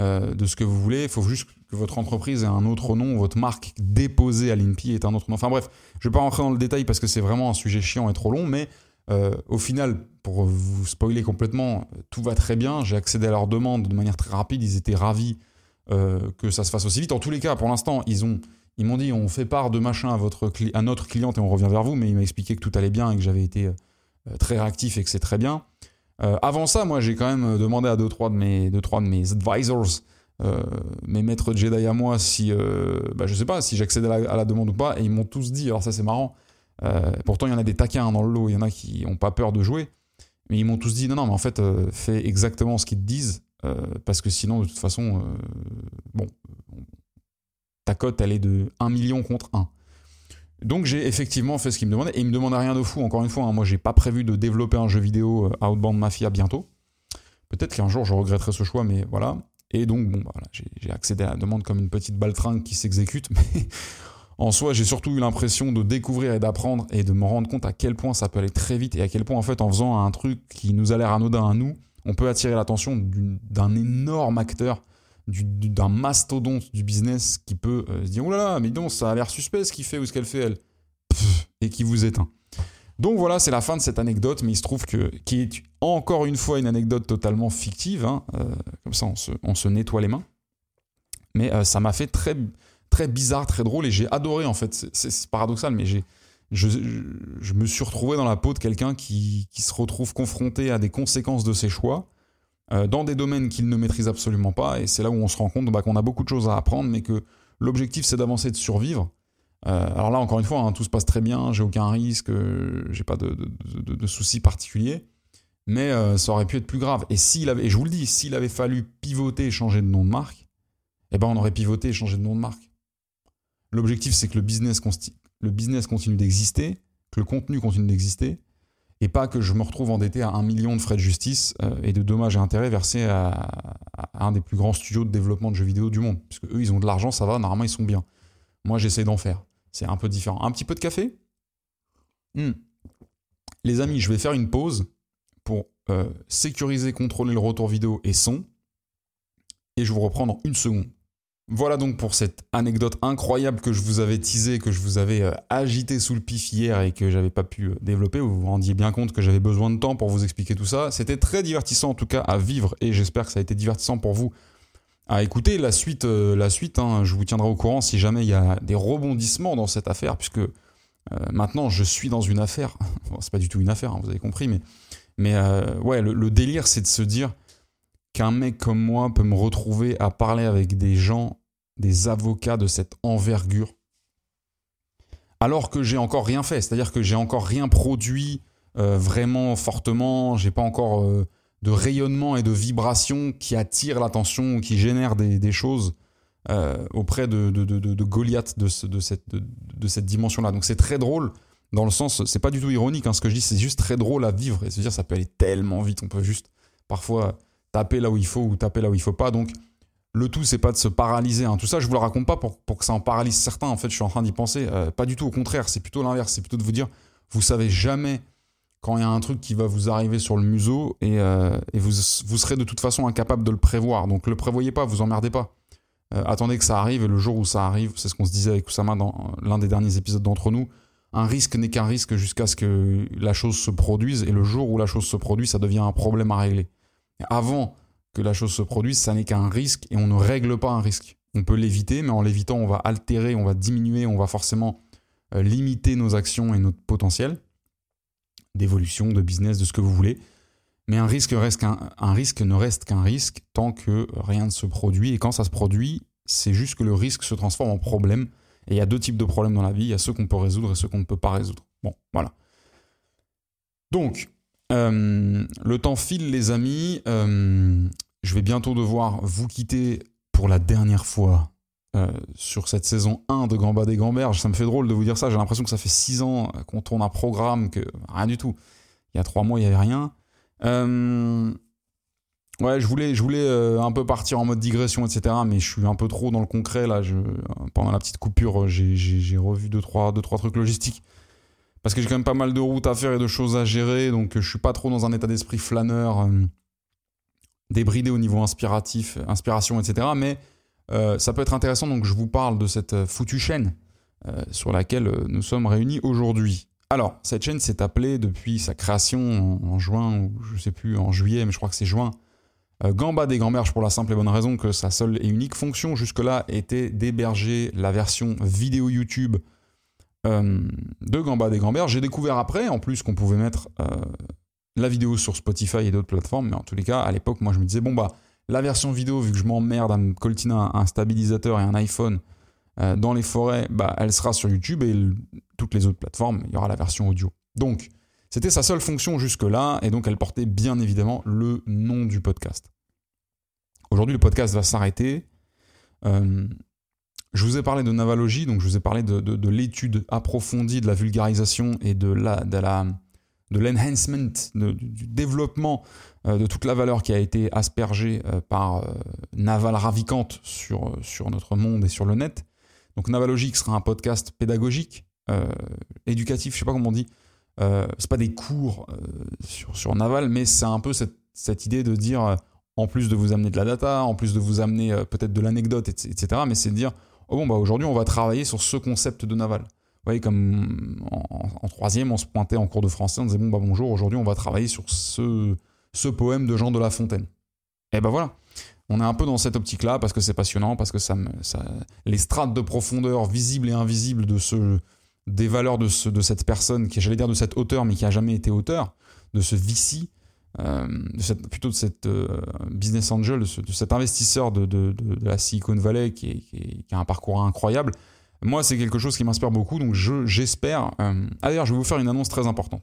euh, de ce que vous voulez. Il faut juste que votre entreprise ait un autre nom, votre marque déposée à l'INPI est un autre nom. Enfin bref, je ne vais pas rentrer dans le détail parce que c'est vraiment un sujet chiant et trop long, mais euh, au final, pour vous spoiler complètement, tout va très bien. J'ai accédé à leur demande de manière très rapide. Ils étaient ravis euh, que ça se fasse aussi vite. En tous les cas, pour l'instant, ils ont ils m'ont dit on fait part de machin à, votre à notre cliente et on revient vers vous, mais il m'a expliqué que tout allait bien et que j'avais été très réactif et que c'est très bien. avant ça, moi, j'ai quand même demandé à deux trois de mes, deux, trois de mes advisors, mes maîtres Jedi à moi, si, bah, je sais pas, si j'accédais à, la demande ou pas, et ils m'ont tous dit, alors ça c'est marrant, pourtant il y en a des taquins dans le lot, il y en a qui n'ont pas peur de jouer, mais ils m'ont tous dit, non, non, mais en fait, fais exactement ce qu'ils te disent, parce que sinon, de toute façon, bon, ta cote, elle est de 1 million contre 1. Donc j'ai effectivement fait ce qu'il me demandait, et il me demandait rien de fou, encore une fois, hein. moi j'ai pas prévu de développer un jeu vidéo euh, Outbound Mafia bientôt. Peut-être qu'un jour je regretterai ce choix, mais voilà. Et donc bon, bah, voilà, j'ai accédé à la demande comme une petite baltringue qui s'exécute, mais en soi j'ai surtout eu l'impression de découvrir et d'apprendre et de me rendre compte à quel point ça peut aller très vite et à quel point en fait en faisant un truc qui nous a l'air anodin à nous, on peut attirer l'attention d'un énorme acteur d'un mastodonte du business qui peut euh, se dire oh là là, mais donc ça a l'air suspect ce qu'il fait ou ce qu'elle fait elle, et qui vous éteint. Donc voilà, c'est la fin de cette anecdote, mais il se trouve que, qui est encore une fois une anecdote totalement fictive, hein, euh, comme ça on se, nettoie les mains. Mais euh, ça m'a fait très, très bizarre, très drôle, et j'ai adoré en fait, c'est paradoxal, mais j'ai, je, je, me suis retrouvé dans la peau de quelqu'un qui, qui se retrouve confronté à des conséquences de ses choix, dans des domaines qu'il ne maîtrise absolument pas. Et c'est là où on se rend compte bah, qu'on a beaucoup de choses à apprendre, mais que l'objectif c'est d'avancer, de survivre. Euh, alors là, encore une fois, hein, tout se passe très bien, j'ai aucun risque, euh, j'ai pas de, soucis particuliers, mais ça aurait pu être plus grave. Et avait, je vous le dis, s'il avait fallu pivoter et changer de nom de marque, eh ben on aurait pivoté et changé de nom de marque. L'objectif, c'est que le business, le business continue d'exister, que le contenu continue d'exister, et pas que je me retrouve endetté à un million de frais de justice euh, et de dommages et intérêts versés à, un des plus grands studios de développement de jeux vidéo du monde. Puisque eux, ils ont de l'argent, ça va, normalement, ils sont bien. Moi, j'essaie d'en faire. C'est un peu différent. Un petit peu de café? Hmm. Les amis, je vais faire une pause pour euh, sécuriser, contrôler le retour vidéo et son. Et je vous reprends dans une seconde. Voilà donc pour cette anecdote incroyable que je vous avais teasé, que je vous avais euh, agité sous le pif hier et que j'avais pas pu euh, développer. Vous vous rendiez bien compte que j'avais besoin de temps pour vous expliquer tout ça. C'était très divertissant en tout cas à vivre et j'espère que ça a été divertissant pour vous à écouter. La suite, euh, la suite hein, je vous tiendrai au courant si jamais il y a des rebondissements dans cette affaire, puisque maintenant je suis dans une affaire. c'est pas du tout une affaire, hein, vous avez compris, mais, mais ouais, le délire c'est de se dire qu'un mec comme moi peut me retrouver à parler avec des gens des avocats de cette envergure alors que j'ai encore rien fait, c'est-à-dire que j'ai encore rien produit euh, vraiment fortement, j'ai pas encore euh, de rayonnement et de vibration qui attire l'attention, qui génère des, choses euh, auprès de, Goliath de, cette, de, cette dimension-là. Donc c'est très drôle, dans le sens, c'est pas du tout ironique, hein, ce que je dis, c'est juste très drôle à vivre, et se dire ça peut aller tellement vite, on peut juste parfois taper là où il faut ou taper là où il faut pas, donc le tout, c'est pas de se paralyser. Hein. Tout ça, je vous le raconte pas pour, que ça en paralyse certains. En fait, je suis en train d'y penser. Euh, pas du tout, au contraire, c'est plutôt l'inverse. C'est plutôt de vous dire, vous savez jamais quand il y a un truc qui va vous arriver sur le museau et, euh, vous, vous, serez de toute façon incapable de le prévoir. Donc le prévoyez pas, vous emmerdez pas. Euh, attendez que ça arrive et le jour où ça arrive, c'est ce qu'on se disait avec Oussama dans l'un des derniers épisodes d'entre nous. Un risque n'est qu'un risque jusqu'à ce que la chose se produise et le jour où la chose se produit, ça devient un problème à régler. avant que la chose se produise, ça n'est qu'un risque et on ne règle pas un risque. On peut l'éviter, mais en l'évitant, on va altérer, on va diminuer, on va forcément euh, limiter nos actions et notre potentiel d'évolution, de business, de ce que vous voulez. Mais un risque, reste un risque ne reste qu'un risque tant que rien ne se produit. Et quand ça se produit, c'est juste que le risque se transforme en problème. Et il y a deux types de problèmes dans la vie. Il y a ceux qu'on peut résoudre et ceux qu'on ne peut pas résoudre. Bon, voilà. Donc, euh, le temps file, les amis. Euh, je vais bientôt devoir vous quitter pour la dernière fois euh, sur cette saison 1 de Gamba des Gamberges. Ça me fait drôle de vous dire ça. J'ai l'impression que ça fait 6 ans qu'on tourne un programme, que rien du tout. Il y a 3 mois, il n'y avait rien. ouais, je voulais, je voulais un peu partir en mode digression, etc. Mais je suis un peu trop dans le concret là. Pendant la petite coupure, j'ai revu 2-3 deux, trois, deux, trois trucs logistiques parce que j'ai quand même pas mal de routes à faire et de choses à gérer, donc je suis pas trop dans un état d'esprit flâneur, euh, débridé au niveau inspiratif, inspiration, etc. Mais euh, ça peut être intéressant, donc je vous parle de cette euh, foutue chaîne sur laquelle nous sommes réunis aujourd'hui. Alors, cette chaîne s'est appelée depuis sa création en, juin, ou je sais plus, en juillet, mais je crois que c'est juin, Gamba des Gamberges pour la simple et bonne raison que sa seule et unique fonction jusque-là était d'héberger la version vidéo YouTube euh, de Gamba des Gamberges. J'ai découvert après, en plus, qu'on pouvait mettre euh, la vidéo sur Spotify et d'autres plateformes, mais en tous les cas, à l'époque, moi je me disais, bon bah, la version vidéo, vu que je m'emmerde à me coltiner un, stabilisateur et un iPhone euh, dans les forêts, bah, elle sera sur YouTube et toutes les autres plateformes, il y aura la version audio. Donc, c'était sa seule fonction jusque-là, et donc elle portait bien évidemment le nom du podcast. Aujourd'hui, le podcast va s'arrêter. Je vous ai parlé de navalogie, donc je vous ai parlé de, l'étude approfondie de la vulgarisation et de la, de l'enhancement, du développement euh, de toute la valeur qui a été aspergée euh, par Naval Ravikant sur, sur notre monde et sur le net. Donc Navalogique sera un podcast pédagogique, éducatif, je sais pas comment on dit. c'est pas des cours sur, sur Naval, mais c'est un peu cette, cette, idée de dire, en plus de vous amener de la data, en plus de vous amener peut-être de l'anecdote, etc., mais c'est de dire, oh bon, bah aujourd'hui, on va travailler sur ce concept de naval. Vous voyez, comme en, troisième, on se pointait en cours de français, on disait, bon, bah bonjour, aujourd'hui, on va travailler sur ce, ce poème de Jean de La Fontaine. Et ben voilà, on est un peu dans cette optique-là parce que c'est passionnant, parce que ça, ça, les strates de profondeur visibles et invisibles de ce, des valeurs de, ce, de cette personne, qui j'allais dire de cet auteur, mais qui a jamais été auteur, de ce vici, euh, plutôt de cette euh, business angel, de, cet investisseur de, la Silicon Valley qui, a un parcours incroyable. Moi, c'est quelque chose qui m'inspire beaucoup, donc j'espère. Euh, ah, d'ailleurs, je vais vous faire une annonce très importante.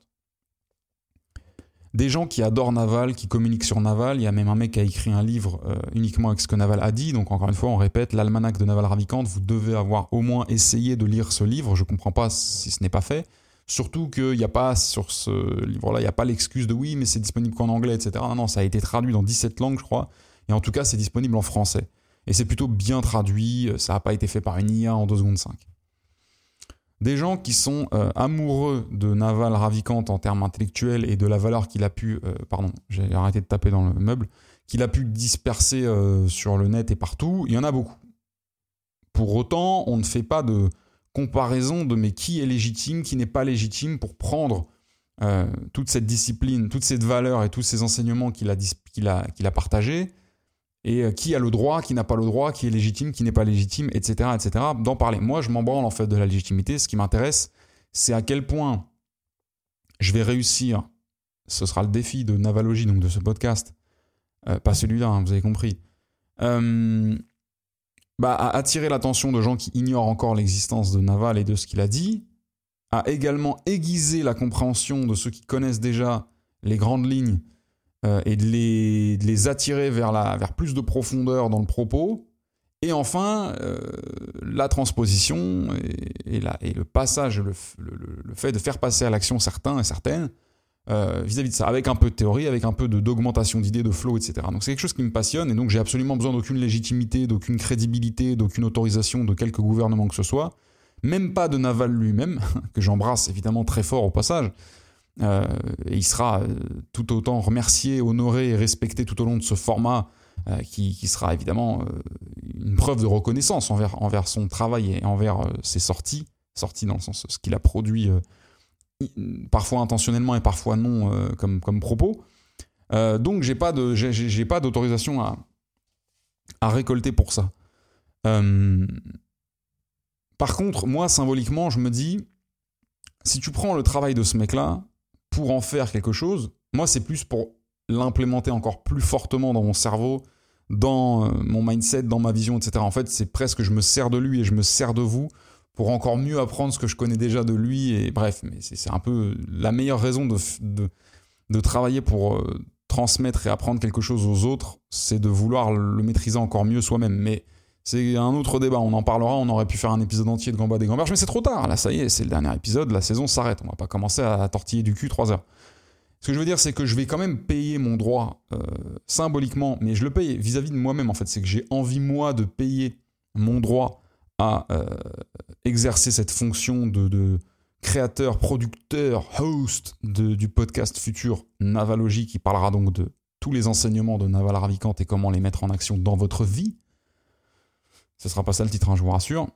Des gens qui adorent Naval, qui communiquent sur Naval, il y a même un mec qui a écrit un livre uniquement avec ce que Naval a dit, donc encore une fois, on répète, l'almanach de Naval Ravikant, vous devez avoir au moins essayé de lire ce livre, je ne comprends pas si ce n'est pas fait. Surtout qu'il n'y a pas sur ce livre-là, il n'y a pas l'excuse de oui, mais c'est disponible qu'en anglais, etc. Non, non, ça a été traduit dans 17 langues, je crois. Et en tout cas, c'est disponible en français. Et c'est plutôt bien traduit, ça n'a pas été fait par une IA en 2 secondes 5. Des gens qui sont euh, amoureux de Naval Ravikant en termes intellectuels et de la valeur qu'il a pu, euh, pardon, j'ai arrêté de taper dans le meuble, qu'il a pu disperser euh, sur le net et partout, il y en a beaucoup. Pour autant, on ne fait pas de, comparaison de mais qui est légitime, qui n'est pas légitime pour prendre euh, toute cette discipline, toute cette valeur et tous ces enseignements qu'il a, qu'il a, qu'il a partagés, et euh, qui a le droit, qui n'a pas le droit, qui est légitime, qui n'est pas légitime, etc., etc., d'en parler. Moi, je m'en branle en fait de la légitimité. Ce qui m'intéresse, c'est à quel point je vais réussir, ce sera le défi de Navalogie, donc de ce podcast, euh, pas celui-là, hein, vous avez compris, bah, à attirer l'attention de gens qui ignorent encore l'existence de Naval et de ce qu'il a dit, à également aiguiser la compréhension de ceux qui connaissent déjà les grandes lignes euh, et de les, attirer vers, la, vers plus de profondeur dans le propos. Et enfin, euh, la transposition et, le passage, le, le, fait de faire passer à l'action certains et certaines euh, vis-à-vis de ça, avec un peu de théorie, avec un peu d'augmentation d'idées, de flow, etc. Donc c'est quelque chose qui me passionne et donc j'ai absolument besoin d'aucune légitimité, d'aucune crédibilité, d'aucune autorisation de quelque gouvernement que ce soit, même pas de Naval lui-même, que j'embrasse évidemment très fort au passage. Euh, et il sera euh, tout autant remercié, honoré et respecté tout au long de ce format qui, sera évidemment une preuve de reconnaissance envers, envers son travail et envers ses sorties, sorties dans le sens ce qu'il a produit parfois intentionnellement et parfois non euh, comme, comme propos. Euh, donc j'ai pas de j'ai pas d'autorisation à, à récolter pour ça. Euh, par contre, moi symboliquement, je me dis si tu prends le travail de ce mec-là pour en faire quelque chose, moi c'est plus pour l'implémenter encore plus fortement dans mon cerveau, dans mon mindset, dans ma vision, etc. En fait, c'est presque je me sers de lui et je me sers de vous pour encore mieux apprendre ce que je connais déjà de lui. Et bref, mais c'est un peu la meilleure raison de, de, travailler pour euh, transmettre et apprendre quelque chose aux autres, c'est de vouloir le maîtriser encore mieux soi-même. Mais c'est un autre débat, on en parlera, on aurait pu faire un épisode entier de Gamba des Gamberges, mais c'est trop tard, là ça y est, c'est le dernier épisode, la saison s'arrête, on va pas commencer à tortiller du cul 3 heures. Ce que je veux dire, c'est que je vais quand même payer mon droit euh, symboliquement, mais je le paye vis-à-vis -vis de moi-même en fait, c'est que j'ai envie moi de payer mon droit à euh, exercer cette fonction de, créateur, producteur, host du podcast futur Navalogie qui parlera donc de tous les enseignements de Naval Ravikant et comment les mettre en action dans votre vie. Ce sera pas ça le titre, hein, je vous rassure.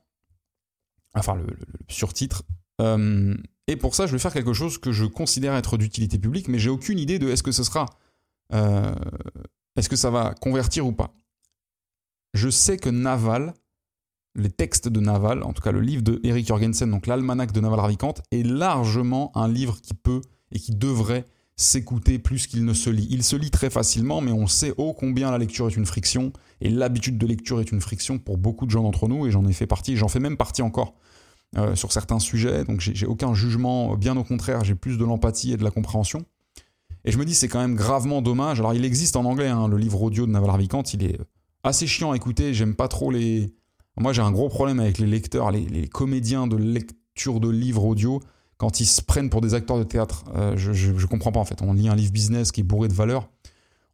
Enfin, le, surtitre. Euh, et pour ça, je vais faire quelque chose que je considère être d'utilité publique, mais j'ai aucune idée de est-ce que ce sera. Euh, est-ce que ça va convertir ou pas Je sais que Naval les textes de Naval, en tout cas le livre de Eric Jorgensen, donc l'almanach de Naval Ravikant, est largement un livre qui peut et qui devrait s'écouter plus qu'il ne se lit. Il se lit très facilement, mais on sait ô combien la lecture est une friction, et l'habitude de lecture est une friction pour beaucoup de gens d'entre nous, et j'en ai fait partie, j'en fais même partie encore euh, sur certains sujets, donc j'ai aucun jugement, bien au contraire, j'ai plus de l'empathie et de la compréhension. Et je me dis, c'est quand même gravement dommage. Alors, il existe en anglais, hein, le livre audio de Naval Ravikant, il est assez chiant à écouter, j'aime pas trop les... Moi, j'ai un gros problème avec les lecteurs, les, comédiens de lecture de livres audio quand ils se prennent pour des acteurs de théâtre. Euh, je, je, comprends pas en fait. On lit un livre business qui est bourré de valeurs.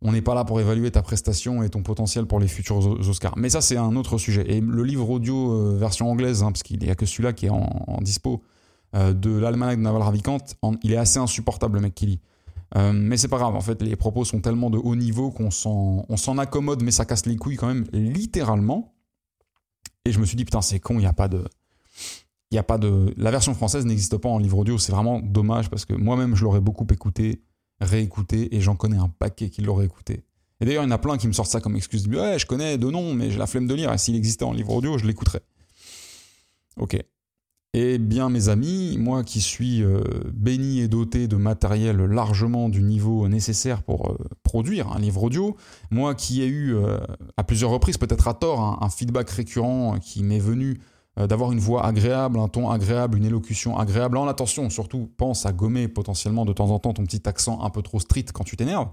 On n'est pas là pour évaluer ta prestation et ton potentiel pour les futurs Oscars. Mais ça, c'est un autre sujet. Et le livre audio euh, version anglaise, hein, parce qu'il n'y a que celui-là qui est en, dispo, euh, de l'almanach de Naval Ravikant, il est assez insupportable, le mec qui lit. mais c'est pas grave, en fait, les propos sont tellement de haut niveau qu'on s'en accommode, mais ça casse les couilles quand même, littéralement. Et je me suis dit, putain, c'est con, il n'y a pas de il y a pas de la version française n'existe pas en livre audio. C'est vraiment dommage parce que moi-même je l'aurais beaucoup écouté réécouté et j'en connais un paquet qui l'auraient écouté. Et d'ailleurs il y en a plein qui me sortent ça comme excuse ouais je connais de nom mais j'ai la flemme de lire. Et s'il existait en livre audio je l'écouterais. Ok et bien mes amis moi qui suis euh, béni et doté de matériel largement du niveau nécessaire pour euh, produire un livre audio moi qui ai eu euh, à plusieurs reprises peut-être à tort un feedback récurrent qui m'est venu d'avoir une voix agréable, un ton agréable, une élocution agréable. En attention, surtout, pense à gommer potentiellement de temps en temps ton petit accent un peu trop strict quand tu t'énerves.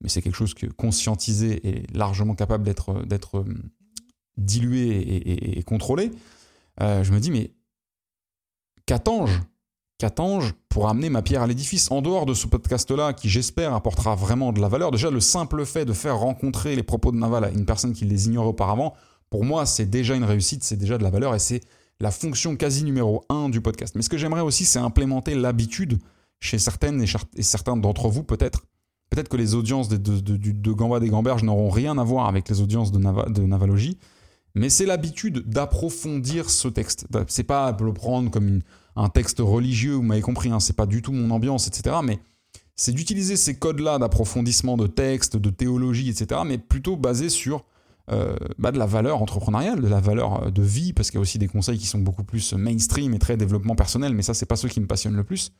Mais c'est quelque chose que conscientisé est largement capable d'être, euh, dilué et, contrôlé. Je me dis, mais qu'attends-je Qu'attends-je pour amener ma pierre à l'édifice? En dehors de ce podcast-là, qui j'espère apportera vraiment de la valeur, déjà le simple fait de faire rencontrer les propos de Naval à une personne qui les ignorait auparavant, pour moi, c'est déjà une réussite, c'est déjà de la valeur et c'est la fonction quasi numéro un du podcast. Mais ce que j'aimerais aussi, c'est implémenter l'habitude chez certaines et, certains d'entre vous peut-être. Peut-être que les audiences de, de, de, Gamba des Gamberges n'auront rien à voir avec les audiences de, Navalogie, mais c'est l'habitude d'approfondir ce texte. C'est pas le prendre comme un texte religieux, vous m'avez compris, hein, c'est pas du tout mon ambiance, etc. Mais c'est d'utiliser ces codes-là d'approfondissement de texte, de théologie, etc., mais plutôt basé sur euh, bah, de la valeur entrepreneuriale, de la valeur euh, de vie, parce qu'il y a aussi des conseils qui sont beaucoup plus mainstream et très développement personnel, mais ça, c'est pas ceux qui me passionnent le plus.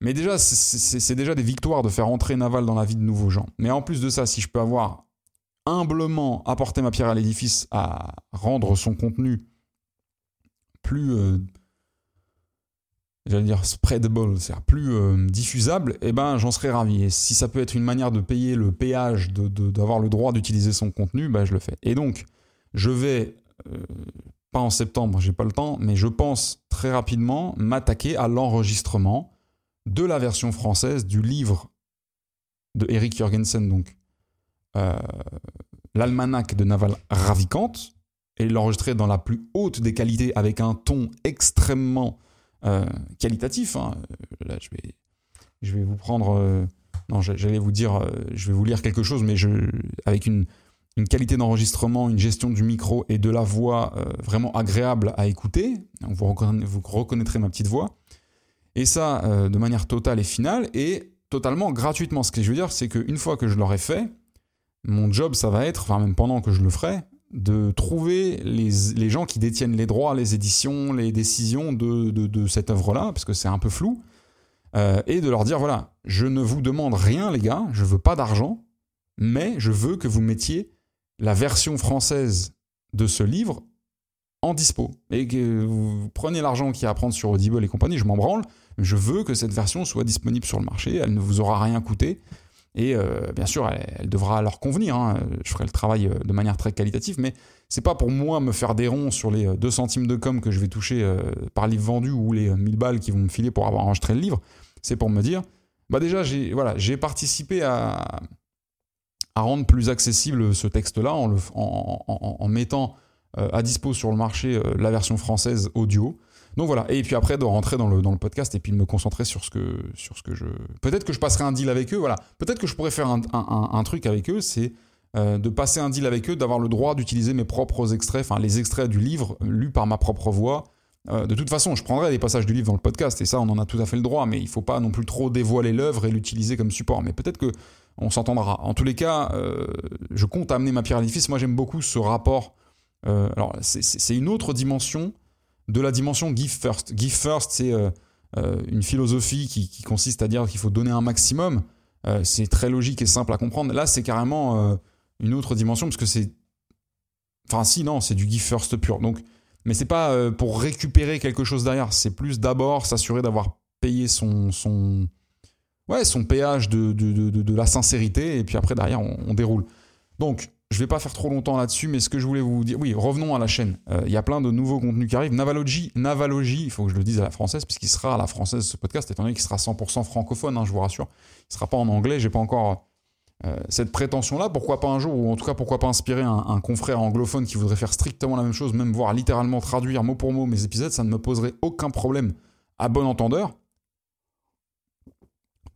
Mais déjà, c'est déjà des victoires de faire entrer Naval dans la vie de nouveaux gens. Mais en plus de ça, si je peux avoir humblement apporté ma pierre à l'édifice à rendre son contenu plus euh, j'allais dire spreadable, c'est-à-dire plus euh, diffusable, eh ben j'en serais ravi. Et si ça peut être une manière de payer le péage, d'avoir le droit d'utiliser son contenu, ben je le fais. Et donc, je vais, euh, pas en septembre, j'ai pas le temps, mais je pense très rapidement m'attaquer à l'enregistrement de la version française du livre de Eric Jorgensen, donc euh, l'almanach de Naval Ravikant, et l'enregistrer dans la plus haute des qualités avec un ton extrêmement qualitatif. Hein. Là, je vais, je vais vous prendre. Euh, non, j'allais vous dire, euh, je vais vous lire quelque chose, mais je, avec une, une qualité d'enregistrement, une gestion du micro et de la voix vraiment agréable à écouter. Vous, vous reconnaîtrez ma petite voix. Et ça, de manière totale et finale, et totalement gratuitement. Ce que je veux dire, c'est qu'une fois que je l'aurai fait, mon job, ça va être, enfin même pendant que je le ferai, de trouver les, gens qui détiennent les droits, les éditions, les décisions de, cette œuvre-là, parce que c'est un peu flou, euh, et de leur dire, voilà, je ne vous demande rien les gars, je veux pas d'argent, mais je veux que vous mettiez la version française de ce livre en dispo. Et que vous preniez l'argent qu'il y a à prendre sur Audible et compagnie, je m'en branle, je veux que cette version soit disponible sur le marché, elle ne vous aura rien coûté, et euh, bien sûr, elle, devra leur convenir. Hein. Je ferai le travail euh, de manière très qualitative, mais c'est pas pour moi me faire des ronds sur les 2 euh, centimes de com que je vais toucher par livre vendu ou les 1000 balles qui vont me filer pour avoir enregistré le livre. C'est pour me dire, bah déjà, j'ai voilà, participé à, à rendre plus accessible ce texte-là en, en, mettant à dispo sur le marché la version française audio. Donc voilà, et puis après de rentrer dans le, dans le podcast et puis de me concentrer sur ce que, sur ce que je... Peut-être que je passerai un deal avec eux, voilà. Peut-être que je pourrais faire un, un, truc avec eux, c'est euh, de passer un deal avec eux, d'avoir le droit d'utiliser mes propres extraits, enfin les extraits du livre lus par ma propre voix. Euh, de toute façon, je prendrai des passages du livre dans le podcast, et ça, on en a tout à fait le droit, mais il ne faut pas non plus trop dévoiler l'œuvre et l'utiliser comme support. Mais peut-être que on s'entendra. En tous les cas, euh, je compte amener ma pierre à l'édifice. Moi, j'aime beaucoup ce rapport. alors, c'est une autre dimension de la dimension give first. Give first, c'est euh, euh, une philosophie qui, consiste à dire qu'il faut donner un maximum. Euh, c'est très logique et simple à comprendre. Là, c'est carrément une autre dimension parce que c'est. Enfin, si, non, c'est du give first pur. Donc, mais c'est pas pour récupérer quelque chose derrière. C'est plus d'abord s'assurer d'avoir payé son, son, ouais, son péage de, de, de, de, la sincérité et puis après, derrière, on, on déroule. Donc, je vais pas faire trop longtemps là-dessus, mais ce que je voulais vous dire, oui, revenons à la chaîne. Il euh, y a plein de nouveaux contenus qui arrivent. Navalogy, Navalogy, il faut que je le dise à la française, puisqu'il sera à la française ce podcast, étant donné qu'il sera 100% francophone, hein, je vous rassure. Il sera pas en anglais. J'ai pas encore euh, cette prétention-là. Pourquoi pas un jour, ou en tout cas pourquoi pas inspirer un, un, confrère anglophone qui voudrait faire strictement la même chose, même voir littéralement traduire mot pour mot mes épisodes, ça ne me poserait aucun problème à bon entendeur.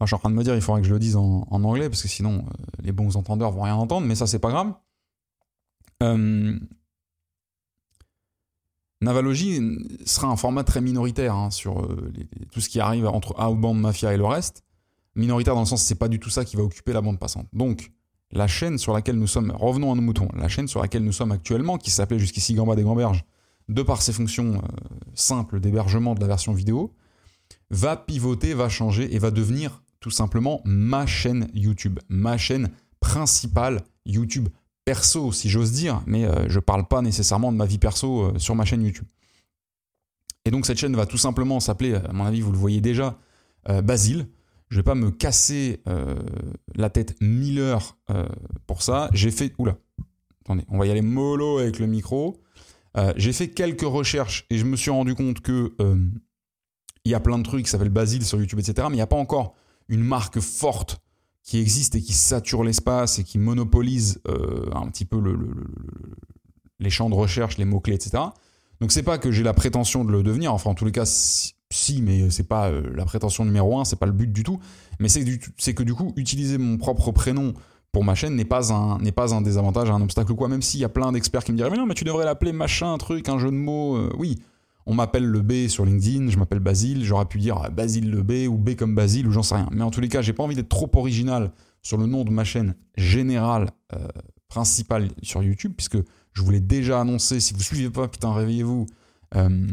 Je suis en train de me dire, il faudrait que je le dise en, anglais, parce que sinon, euh, les bons entendeurs vont rien entendre, mais ça, c'est pas grave. Euh, Navalogy sera un format très minoritaire hein, sur euh, tout ce qui arrive entre Outbound Mafia et le reste. Minoritaire dans le sens c'est pas du tout ça qui va occuper la bande passante. Donc la chaîne sur laquelle nous sommes, revenons à nos moutons, la chaîne sur laquelle nous sommes actuellement, qui s'appelait jusqu'ici Gamba des Gamberges, de par ses fonctions simples d'hébergement de la version vidéo, va pivoter, va changer et va devenir tout simplement ma chaîne YouTube, ma chaîne principale YouTube perso, si j'ose dire, mais euh, je parle pas nécessairement de ma vie perso euh, sur ma chaîne YouTube. Et donc cette chaîne va tout simplement s'appeler, à mon avis, vous le voyez déjà, euh, Basile. Je vais pas me casser la tête mille heures pour ça. J'ai fait, oula, attendez, on va y aller mollo avec le micro. J'ai fait quelques recherches et je me suis rendu compte que il y a plein de trucs qui s'appellent Basile sur YouTube, etc. Mais il n'y a pas encore une marque forte qui existe et qui sature l'espace et qui monopolise euh, un petit peu le, le, le, les champs de recherche, les mots-clés, etc. Donc c'est pas que j'ai la prétention de le devenir, enfin en tous les cas si, si mais c'est pas euh, la prétention numéro un, c'est pas le but du tout, mais c'est que, du coup utiliser mon propre prénom pour ma chaîne n'est pas un pas un désavantage, un obstacle ou quoi, même s'il y a plein d'experts qui me diraient mais non mais tu devrais l'appeler machin, truc, un jeu de mots, euh, oui, on m'appelle le B sur LinkedIn, je m'appelle Basile, j'aurais pu dire Basile le B ou B comme Basile ou j'en sais rien. Mais en tous les cas, j'ai pas envie d'être trop original sur le nom de ma chaîne générale euh, principale sur YouTube, puisque je vous l'ai déjà annoncé, si vous suivez pas, putain, réveillez-vous, euh,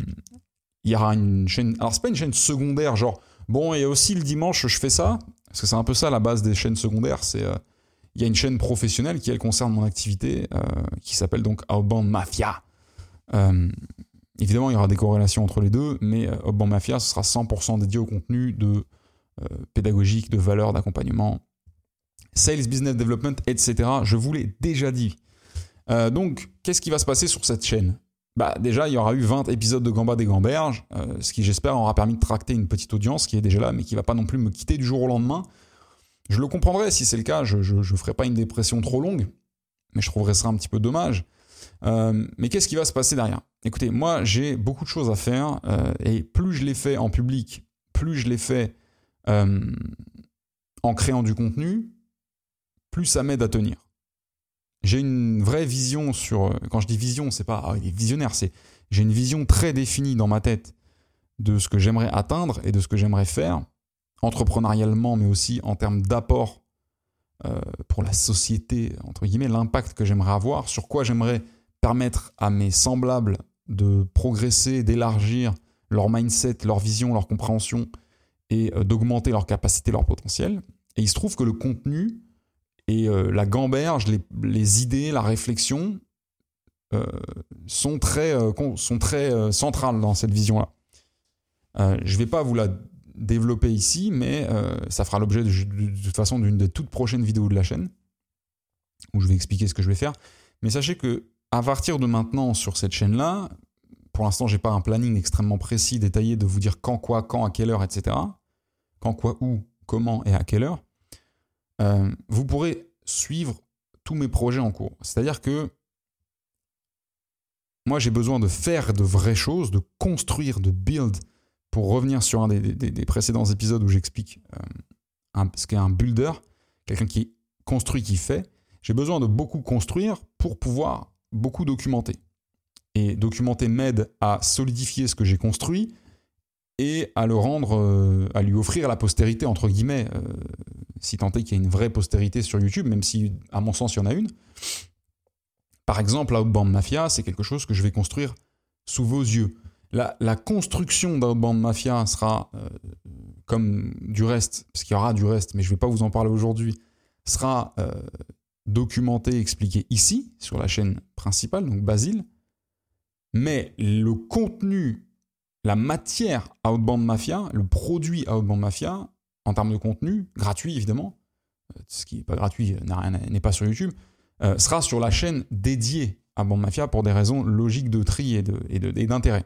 il y aura une chaîne... Alors c'est pas une chaîne secondaire, genre, bon, et aussi le dimanche, je fais ça, parce que c'est un peu ça la base des chaînes secondaires, c'est... Euh, il y a une chaîne professionnelle qui, elle, concerne mon activité, euh, qui s'appelle donc Outbound Mafia. Euh, Évidemment, il y aura des corrélations entre les deux, mais euh, Outbound Mafia, ce sera 100% dédié au contenu de euh, pédagogique, de valeur, d'accompagnement, sales, business development, etc. Je vous l'ai déjà dit. Euh, donc, qu'est-ce qui va se passer sur cette chaîne? Bah, Déjà, il y aura eu 20 épisodes de Gamba des Gamberges, euh, ce qui, j'espère, aura permis de tracter une petite audience qui est déjà là, mais qui ne va pas non plus me quitter du jour au lendemain. Je le comprendrai si c'est le cas, je ne ferai pas une dépression trop longue, mais je trouverais ça un petit peu dommage. Euh, mais qu'est-ce qui va se passer derrière? Écoutez, moi j'ai beaucoup de choses à faire euh, et plus je les fais en public, plus je les fais euh, en créant du contenu, plus ça m'aide à tenir. J'ai une vraie vision sur. Quand je dis vision, c'est pas ah, il est visionnaire, c'est j'ai une vision très définie dans ma tête de ce que j'aimerais atteindre et de ce que j'aimerais faire, entrepreneurialement, mais aussi en termes d'apport euh, pour la société, entre guillemets, l'impact que j'aimerais avoir, sur quoi j'aimerais permettre à mes semblables de progresser, d'élargir leur mindset, leur vision, leur compréhension et euh, d'augmenter leur capacité, leur potentiel. Et il se trouve que le contenu et euh, la gamberge, les, idées, la réflexion euh, sont très, sont très centrales dans cette vision-là. Je ne vais pas vous la développer ici, mais ça fera l'objet de, toute façon d'une des toutes prochaines vidéos de la chaîne, où je vais expliquer ce que je vais faire. Mais sachez que à partir de maintenant sur cette chaîne-là, pour l'instant, j'ai pas un planning extrêmement précis, détaillé de vous dire quand, quoi, quand, à quelle heure, etc. Quand, quoi, où, comment et à quelle heure. Euh, vous pourrez suivre tous mes projets en cours. C'est-à-dire que moi, j'ai besoin de faire de vraies choses, de construire, de build. Pour revenir sur un des, précédents épisodes où j'explique euh, un, ce qu'est un builder, quelqu'un qui construit, qui fait, j'ai besoin de beaucoup construire pour pouvoir beaucoup documenté. Et documenter m'aide à solidifier ce que j'ai construit et à le rendre, euh, à lui offrir la postérité, entre guillemets, euh, si tant est qu'il y a une vraie postérité sur YouTube, même si, à mon sens, il y en a une. Par exemple, Outbound Mafia, c'est quelque chose que je vais construire sous vos yeux. La, la construction d'Outbound Mafia sera, euh, comme du reste, parce qu'il y aura du reste, mais je ne vais pas vous en parler aujourd'hui, sera documenté, expliqué ici, sur la chaîne principale, donc Basile. Mais le contenu, la matière Outbound Mafia, le produit Outbound Mafia, en termes de contenu, gratuit évidemment, euh, ce qui n'est pas gratuit n'est pas sur YouTube, euh, sera sur la chaîne dédiée à Outbound Mafia pour des raisons logiques de tri et d'intérêt.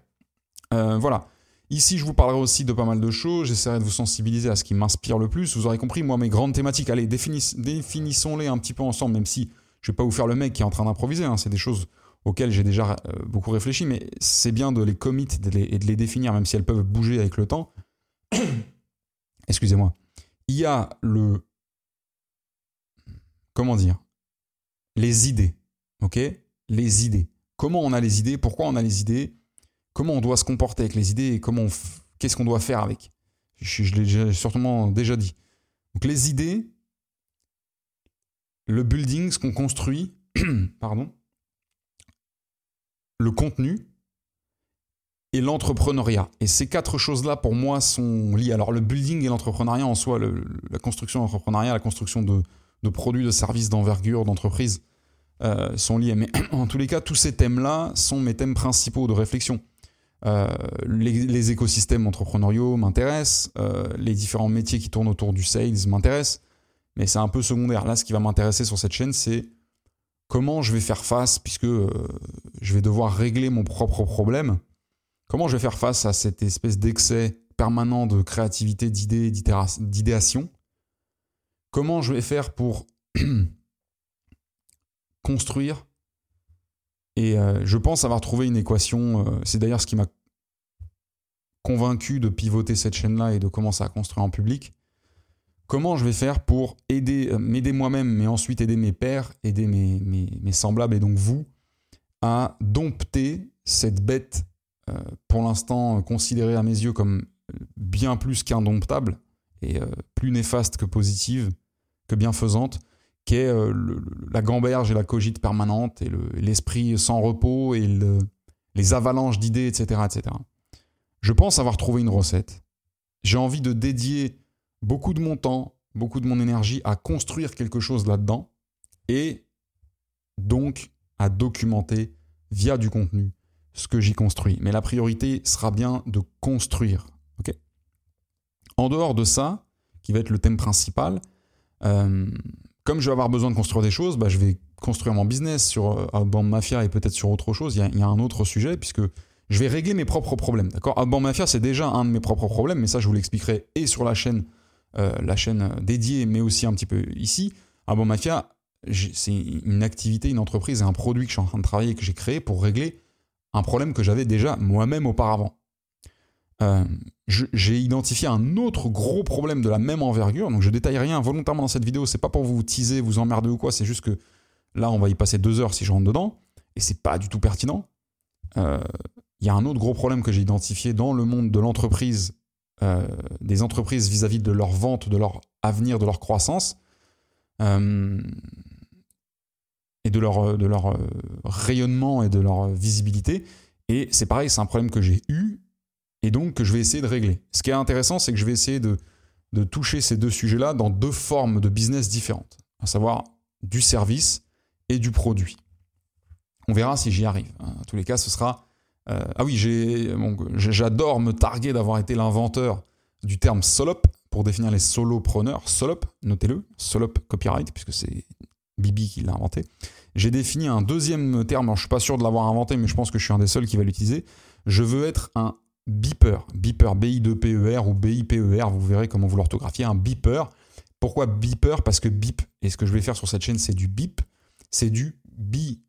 Euh, voilà. Ici, je vous parlerai aussi de pas mal de choses. J'essaierai de vous sensibiliser à ce qui m'inspire le plus. Vous aurez compris, moi, mes grandes thématiques. Allez, définissons-les un petit peu ensemble, même si je ne vais pas vous faire le mec qui est en train d'improviser. Hein. C'est des choses auxquelles j'ai déjà euh, beaucoup réfléchi, mais c'est bien de les commit et de les définir, même si elles peuvent bouger avec le temps. Excusez-moi. Il y a le. Comment dire? Les idées. OK? Les idées. Comment on a les idées? Pourquoi on a les idées? Comment on doit se comporter avec les idées et comment qu'est-ce qu'on doit faire avec. Je, l'ai sûrement déjà dit. Donc les idées, le building, ce qu'on construit, pardon, le contenu et l'entrepreneuriat. Et ces quatre choses-là, pour moi, sont liées. Alors le building et l'entrepreneuriat en soi, la construction d'entrepreneuriat, la construction de, produits, de services, d'envergure, d'entreprise, euh, sont liés. Mais en tous les cas, tous ces thèmes-là sont mes thèmes principaux de réflexion. Euh, les, écosystèmes entrepreneuriaux m'intéressent, euh, les différents métiers qui tournent autour du sales m'intéressent, mais c'est un peu secondaire. Là, ce qui va m'intéresser sur cette chaîne, c'est comment je vais faire face, puisque euh, je vais devoir régler mon propre problème, comment je vais faire face à cette espèce d'excès permanent de créativité, d'idées, d'idéation, comment je vais faire pour construire et euh, je pense avoir trouvé une équation. Euh, c'est d'ailleurs ce qui m'a convaincu de pivoter cette chaîne-là et de commencer à construire en public. Comment je vais faire pour aider, euh, m'aider moi-même, mais ensuite aider mes pairs, aider mes, mes, semblables et donc vous à dompter cette bête, pour l'instant considérée à mes yeux comme bien plus qu'indomptable et plus néfaste que positive, que bienfaisante, qui est euh, la gamberge et la cogite permanente et l'esprit sans repos et les avalanches d'idées, etc., etc. Je pense avoir trouvé une recette. J'ai envie de dédier beaucoup de mon temps, beaucoup de mon énergie à construire quelque chose là-dedans et donc à documenter via du contenu ce que j'y construis. Mais la priorité sera bien de construire. en dehors de ça, qui va être le thème principal, euh, comme je vais avoir besoin de construire des choses, bah, je vais construire mon business sur euh, Outbound Mafia et peut-être sur autre chose. Il y, a, un autre sujet, puisque je vais régler mes propres problèmes. D'accord? Outbound Mafia, c'est déjà un de mes propres problèmes, mais ça, je vous l'expliquerai et sur la chaîne, euh, la chaîne dédiée, mais aussi un petit peu ici. Outbound Mafia, c'est une activité, une entreprise et un produit que je suis en train de travailler, que j'ai créé pour régler un problème que j'avais déjà moi-même auparavant. Euh, j'ai identifié un autre gros problème de la même envergure. Donc je détaille rien volontairement dans cette vidéo. C'est pas pour vous teaser, vous emmerder ou quoi. C'est juste que là, on va y passer deux heures si je rentre dedans. Et c'est pas du tout pertinent. Euh, il y a un autre gros problème que j'ai identifié dans le monde de l'entreprise, euh, des entreprises vis-à-vis de leur vente, de leur avenir, de leur croissance. et de leur, de leur rayonnement et de leur visibilité. Et c'est pareil, c'est un problème que j'ai eu et donc que je vais essayer de régler. Ce qui est intéressant, c'est que je vais essayer de, de toucher ces deux sujets-là dans deux formes de business différentes, à savoir du service et du produit. On verra si j'y arrive. Hein. En tous les cas, ce sera... Euh, ah oui, j'adore me targuer d'avoir été l'inventeur du terme solop pour définir les solopreneurs. Solop, notez-le, solop copyright, puisque c'est Bibi qui l'a inventé. J'ai défini un deuxième terme, je ne suis pas sûr de l'avoir inventé, mais je pense que je suis un des seuls qui va l'utiliser. Je veux être un beeper, beeper, B-I-2-P-E-R ou B-I-P-E-R, vous verrez comment vous l'orthographiez, un beeper. Pourquoi beeper? Parce que beep, et ce que je vais faire sur cette chaîne, c'est du beep, c'est du BIP,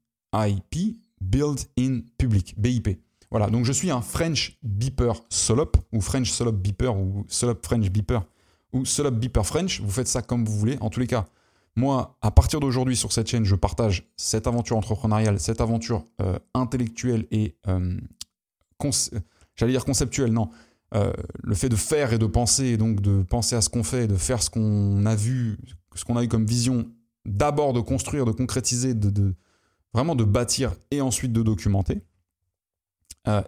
Build in Public, BIP. Voilà, donc je suis un French beeper solop, ou French solop beeper, ou solop French beeper, ou solop beeper French, vous faites ça comme vous voulez. En tous les cas, moi, à partir d'aujourd'hui sur cette chaîne, je partage cette aventure entrepreneuriale, cette aventure euh, intellectuelle et euh, j'allais dire conceptuel, non. Euh, le fait de faire et de penser, donc de penser à ce qu'on fait, de faire ce qu'on a vu, ce qu'on a eu comme vision, d'abord de construire, de concrétiser, de, vraiment de bâtir et ensuite de documenter.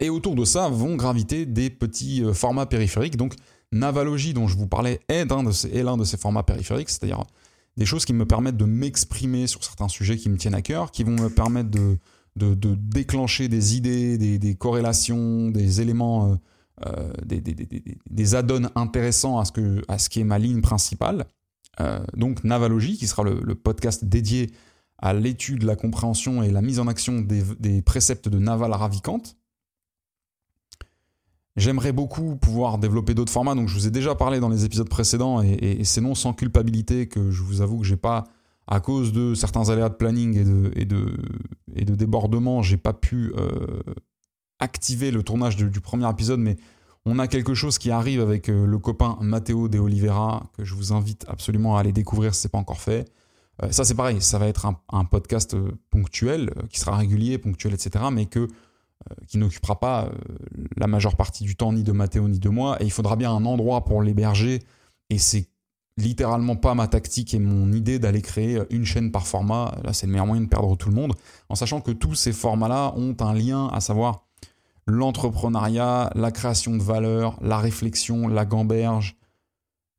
et autour de ça vont graviter des petits formats périphériques. Donc Navalogie, dont je vous parlais, est l'un de ces formats périphériques, c'est-à-dire des choses qui me permettent de m'exprimer sur certains sujets qui me tiennent à cœur, qui vont me permettre de, de, déclencher des idées, des, corrélations, des éléments, euh, euh, des, add-ons intéressants à ce, que, à ce qui est ma ligne principale. Euh, donc Navalogie, qui sera le, podcast dédié à l'étude, la compréhension et la mise en action des, préceptes de Naval Ravikant. J'aimerais beaucoup pouvoir développer d'autres formats, donc je vous ai déjà parlé dans les épisodes précédents, et, c'est non sans culpabilité que je vous avoue que j'ai pas, à cause de certains aléas de planning et de, et de, et de débordement, j'ai pas pu euh, activer le tournage du premier épisode, mais on a quelque chose qui arrive avec euh, le copain Matteo De Oliveira, que je vous invite absolument à aller découvrir si ce n'est pas encore fait. Euh, ça c'est pareil, ça va être un podcast ponctuel, qui sera régulier, ponctuel, etc., mais que qui n'occupera pas la majeure partie du temps ni de Mathéo ni de moi, et il faudra bien un endroit pour l'héberger, et c'est littéralement pas ma tactique et mon idée d'aller créer une chaîne par format, là c'est le meilleur moyen de perdre tout le monde, en sachant que tous ces formats-là ont un lien, à savoir l'entrepreneuriat, la création de valeur, la réflexion, la gamberge,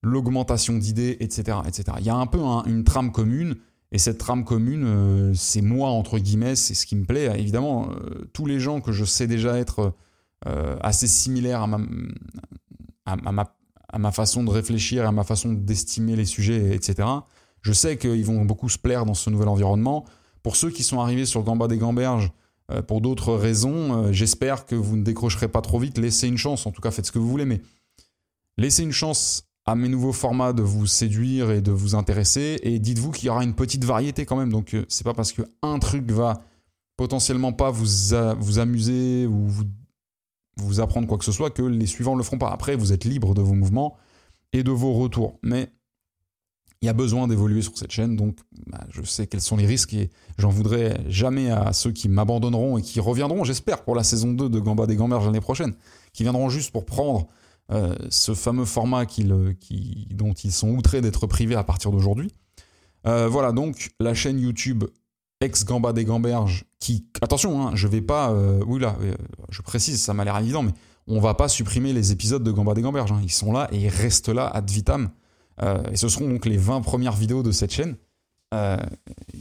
l'augmentation d'idées, etc., etc. Il y a un peu une trame commune, et cette trame commune, euh, c'est moi, entre guillemets, c'est ce qui me plaît. Évidemment, euh, tous les gens que je sais déjà être euh, assez similaires à, ma, façon de réfléchir, à ma façon d'estimer les sujets, etc., je sais qu'ils vont beaucoup se plaire dans ce nouvel environnement. Pour ceux qui sont arrivés sur Gamba des Gamberges, pour d'autres raisons, j'espère que vous ne décrocherez pas trop vite. Laissez une chance, en tout cas faites ce que vous voulez, mais laissez une chance à mes nouveaux formats de vous séduire et de vous intéresser. Et dites-vous qu'il y aura une petite variété quand même. Donc euh, c'est pas parce que un truc va potentiellement pas vous, vous amuser ou vous, vous apprendre quoi que ce soit que les suivants le feront pas. Après, vous êtes libre de vos mouvements et de vos retours. Mais il y a besoin d'évoluer sur cette chaîne, donc bah, je sais quels sont les risques et j'en voudrais jamais à ceux qui m'abandonneront et qui reviendront, j'espère, pour la saison 2 de Gamba des Gamberges l'année prochaine, qui viendront juste pour prendre euh, ce fameux format dont ils sont outrés d'être privés à partir d'aujourd'hui. Euh, voilà donc la chaîne YouTube ex Gamba des Gamberges qui attention hein, je vais pas euh, oui là je précise ça m'a l'air évident mais on va pas supprimer les épisodes de Gamba des Gamberges hein. ils sont là et ils restent là ad vitam et ce seront donc les 20 premières vidéos de cette chaîne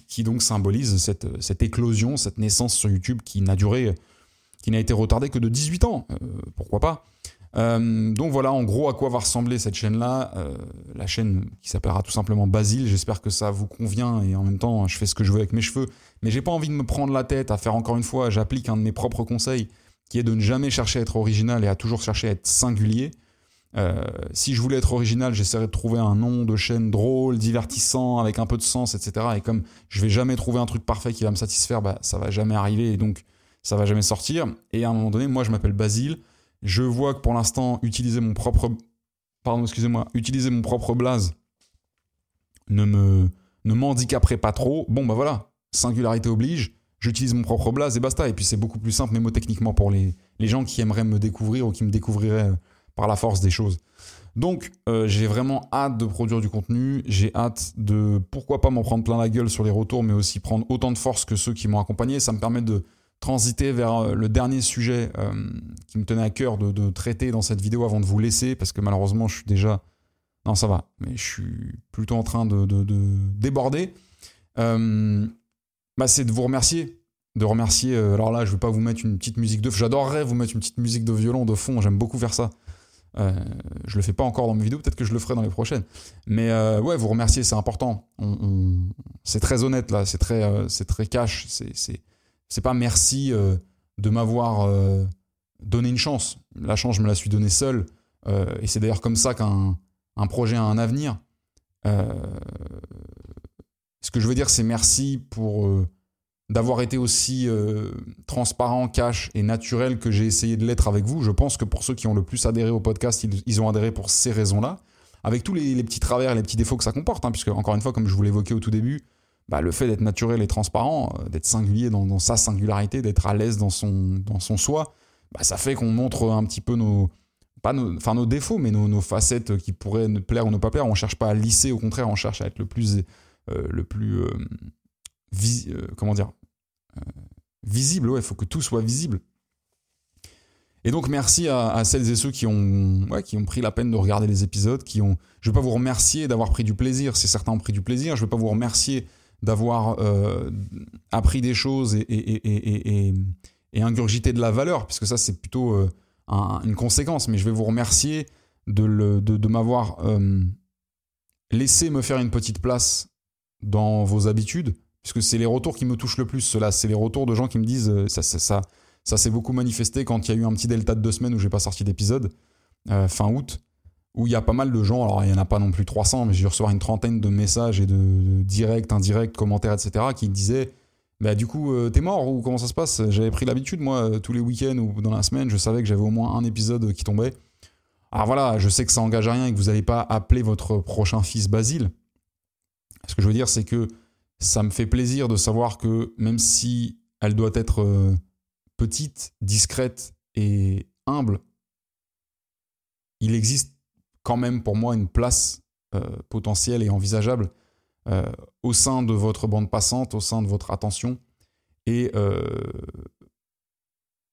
qui donc symbolisent cette, cette éclosion cette naissance sur YouTube qui n'a duré qui n'a été retardée que de 18 ans pourquoi pas euh, donc voilà en gros à quoi va ressembler cette chaîne-là. Euh, la chaîne qui s'appellera tout simplement Basile. J'espère que ça vous convient et en même temps je fais ce que je veux avec mes cheveux. Mais j'ai pas envie de me prendre la tête à faire encore une fois, j'applique un de mes propres conseils qui est de ne jamais chercher à être original et à toujours chercher à être singulier. Euh, si je voulais être original, j'essaierais de trouver un nom de chaîne drôle, divertissant, avec un peu de sens, etc. Et comme je vais jamais trouver un truc parfait qui va me satisfaire, bah, ça va jamais arriver et donc ça va jamais sortir. Et à un moment donné, moi je m'appelle Basile. Je vois que pour l'instant, utiliser mon propre. Pardon, excusez-moi, utiliser mon propre blaze ne me ne m'handicaperait pas trop. Bon, bah voilà, singularité oblige, j'utilise mon propre blaze et basta. Et puis c'est beaucoup plus simple mémotechniquement pour les, les gens qui aimeraient me découvrir ou qui me découvriraient euh, par la force des choses. Donc euh, j'ai vraiment hâte de produire du contenu, j'ai hâte de pourquoi pas m'en prendre plein la gueule sur les retours, mais aussi prendre autant de force que ceux qui m'ont accompagné. Ça me permet de transiter vers euh, le dernier sujet euh, qui me tenait à cœur de, traiter dans cette vidéo avant de vous laisser, parce que malheureusement, je suis déjà... Non, ça va, mais je suis plutôt en train de, déborder. Euh, bah, c'est de vous remercier. De remercier... alors là, je ne vais pas vous mettre une petite musique de... J'adorerais vous mettre une petite musique de violon de fond, j'aime beaucoup faire ça. Euh, je le fais pas encore dans mes vidéos, peut-être que je le ferai dans les prochaines. Mais ouais, vous remercier, c'est important. C'est très honnête là, c'est très, c'est très cash. C'est c'est pas merci euh, de m'avoir euh, donné une chance. La chance, je me la suis donnée seule. Euh, et c'est d'ailleurs comme ça qu'un un projet a un avenir. ce que je veux dire, c'est merci pour d'avoir été aussi transparent, cash et naturel que j'ai essayé de l'être avec vous. Je pense que pour ceux qui ont le plus adhéré au podcast, ils, ont adhéré pour ces raisons-là. Avec tous les, petits travers les petits défauts que ça comporte, hein, puisque encore une fois, comme je vous l'évoquais au tout début, bah, le fait d'être naturel et transparent, euh, d'être singulier dans, sa singularité, d'être à l'aise dans son, dans son soi, bah, ça fait qu'on montre un petit peu nos, pas nos, enfin nos défauts, mais nos, facettes qui pourraient nous plaire ou ne pas plaire. On cherche pas à lisser, au contraire, on cherche à être le plus, euh, le plus euh, comment dire, visible. Ouais, il faut que tout soit visible. Et donc merci à, celles et ceux qui ont, qui ont pris la peine de regarder les épisodes, qui ont. Je vais pas vous remercier d'avoir pris du plaisir, si certains ont pris du plaisir. Je vais pas vous remercier d'avoir euh, appris des choses et, ingurgité de la valeur, puisque ça c'est plutôt euh, une conséquence. Mais je vais vous remercier de, m'avoir euh, laissé me faire une petite place dans vos habitudes, puisque c'est les retours qui me touchent le plus. Cela, c'est les retours de gens qui me disent ça, ça, ça ça s'est beaucoup manifesté quand il y a eu un petit delta de deux semaines où j'ai pas sorti d'épisode, fin août, où il y a pas mal de gens, alors il y en a pas non plus 300, mais j'ai recevoir une trentaine de messages et de, directs, indirects, commentaires, etc., qui disaient bah, du coup, euh, t'es mort ou comment ça se passe? J'avais pris l'habitude, moi, euh, tous les week-ends ou dans la semaine, je savais que j'avais au moins un épisode qui tombait. Alors voilà, je sais que ça engage à rien et que vous n'allez pas appeler votre prochain fils Basile. Ce que je veux dire, c'est que ça me fait plaisir de savoir que même si elle doit être petite, discrète et humble, il existe quand même pour moi une place euh, potentielle et envisageable euh, au sein de votre bande passante, au sein de votre attention, et euh,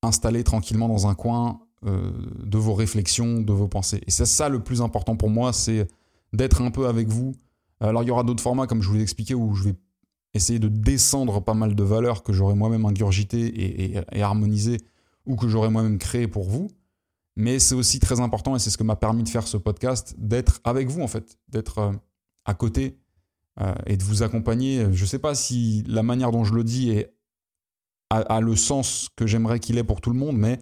installé tranquillement dans un coin de vos réflexions, de vos pensées. Et c'est ça le plus important pour moi, c'est d'être un peu avec vous. Alors il y aura d'autres formats, comme je vous l'ai expliqué, où je vais essayer de descendre pas mal de valeurs que j'aurais moi-même ingurgitées et, et, harmonisées ou que j'aurais moi-même créées pour vous. Mais c'est aussi très important, et c'est ce que m'a permis de faire ce podcast, d'être avec vous en fait, d'être euh, à côté euh, et de vous accompagner. Je ne sais pas si la manière dont je le dis a, le sens que j'aimerais qu'il ait pour tout le monde, mais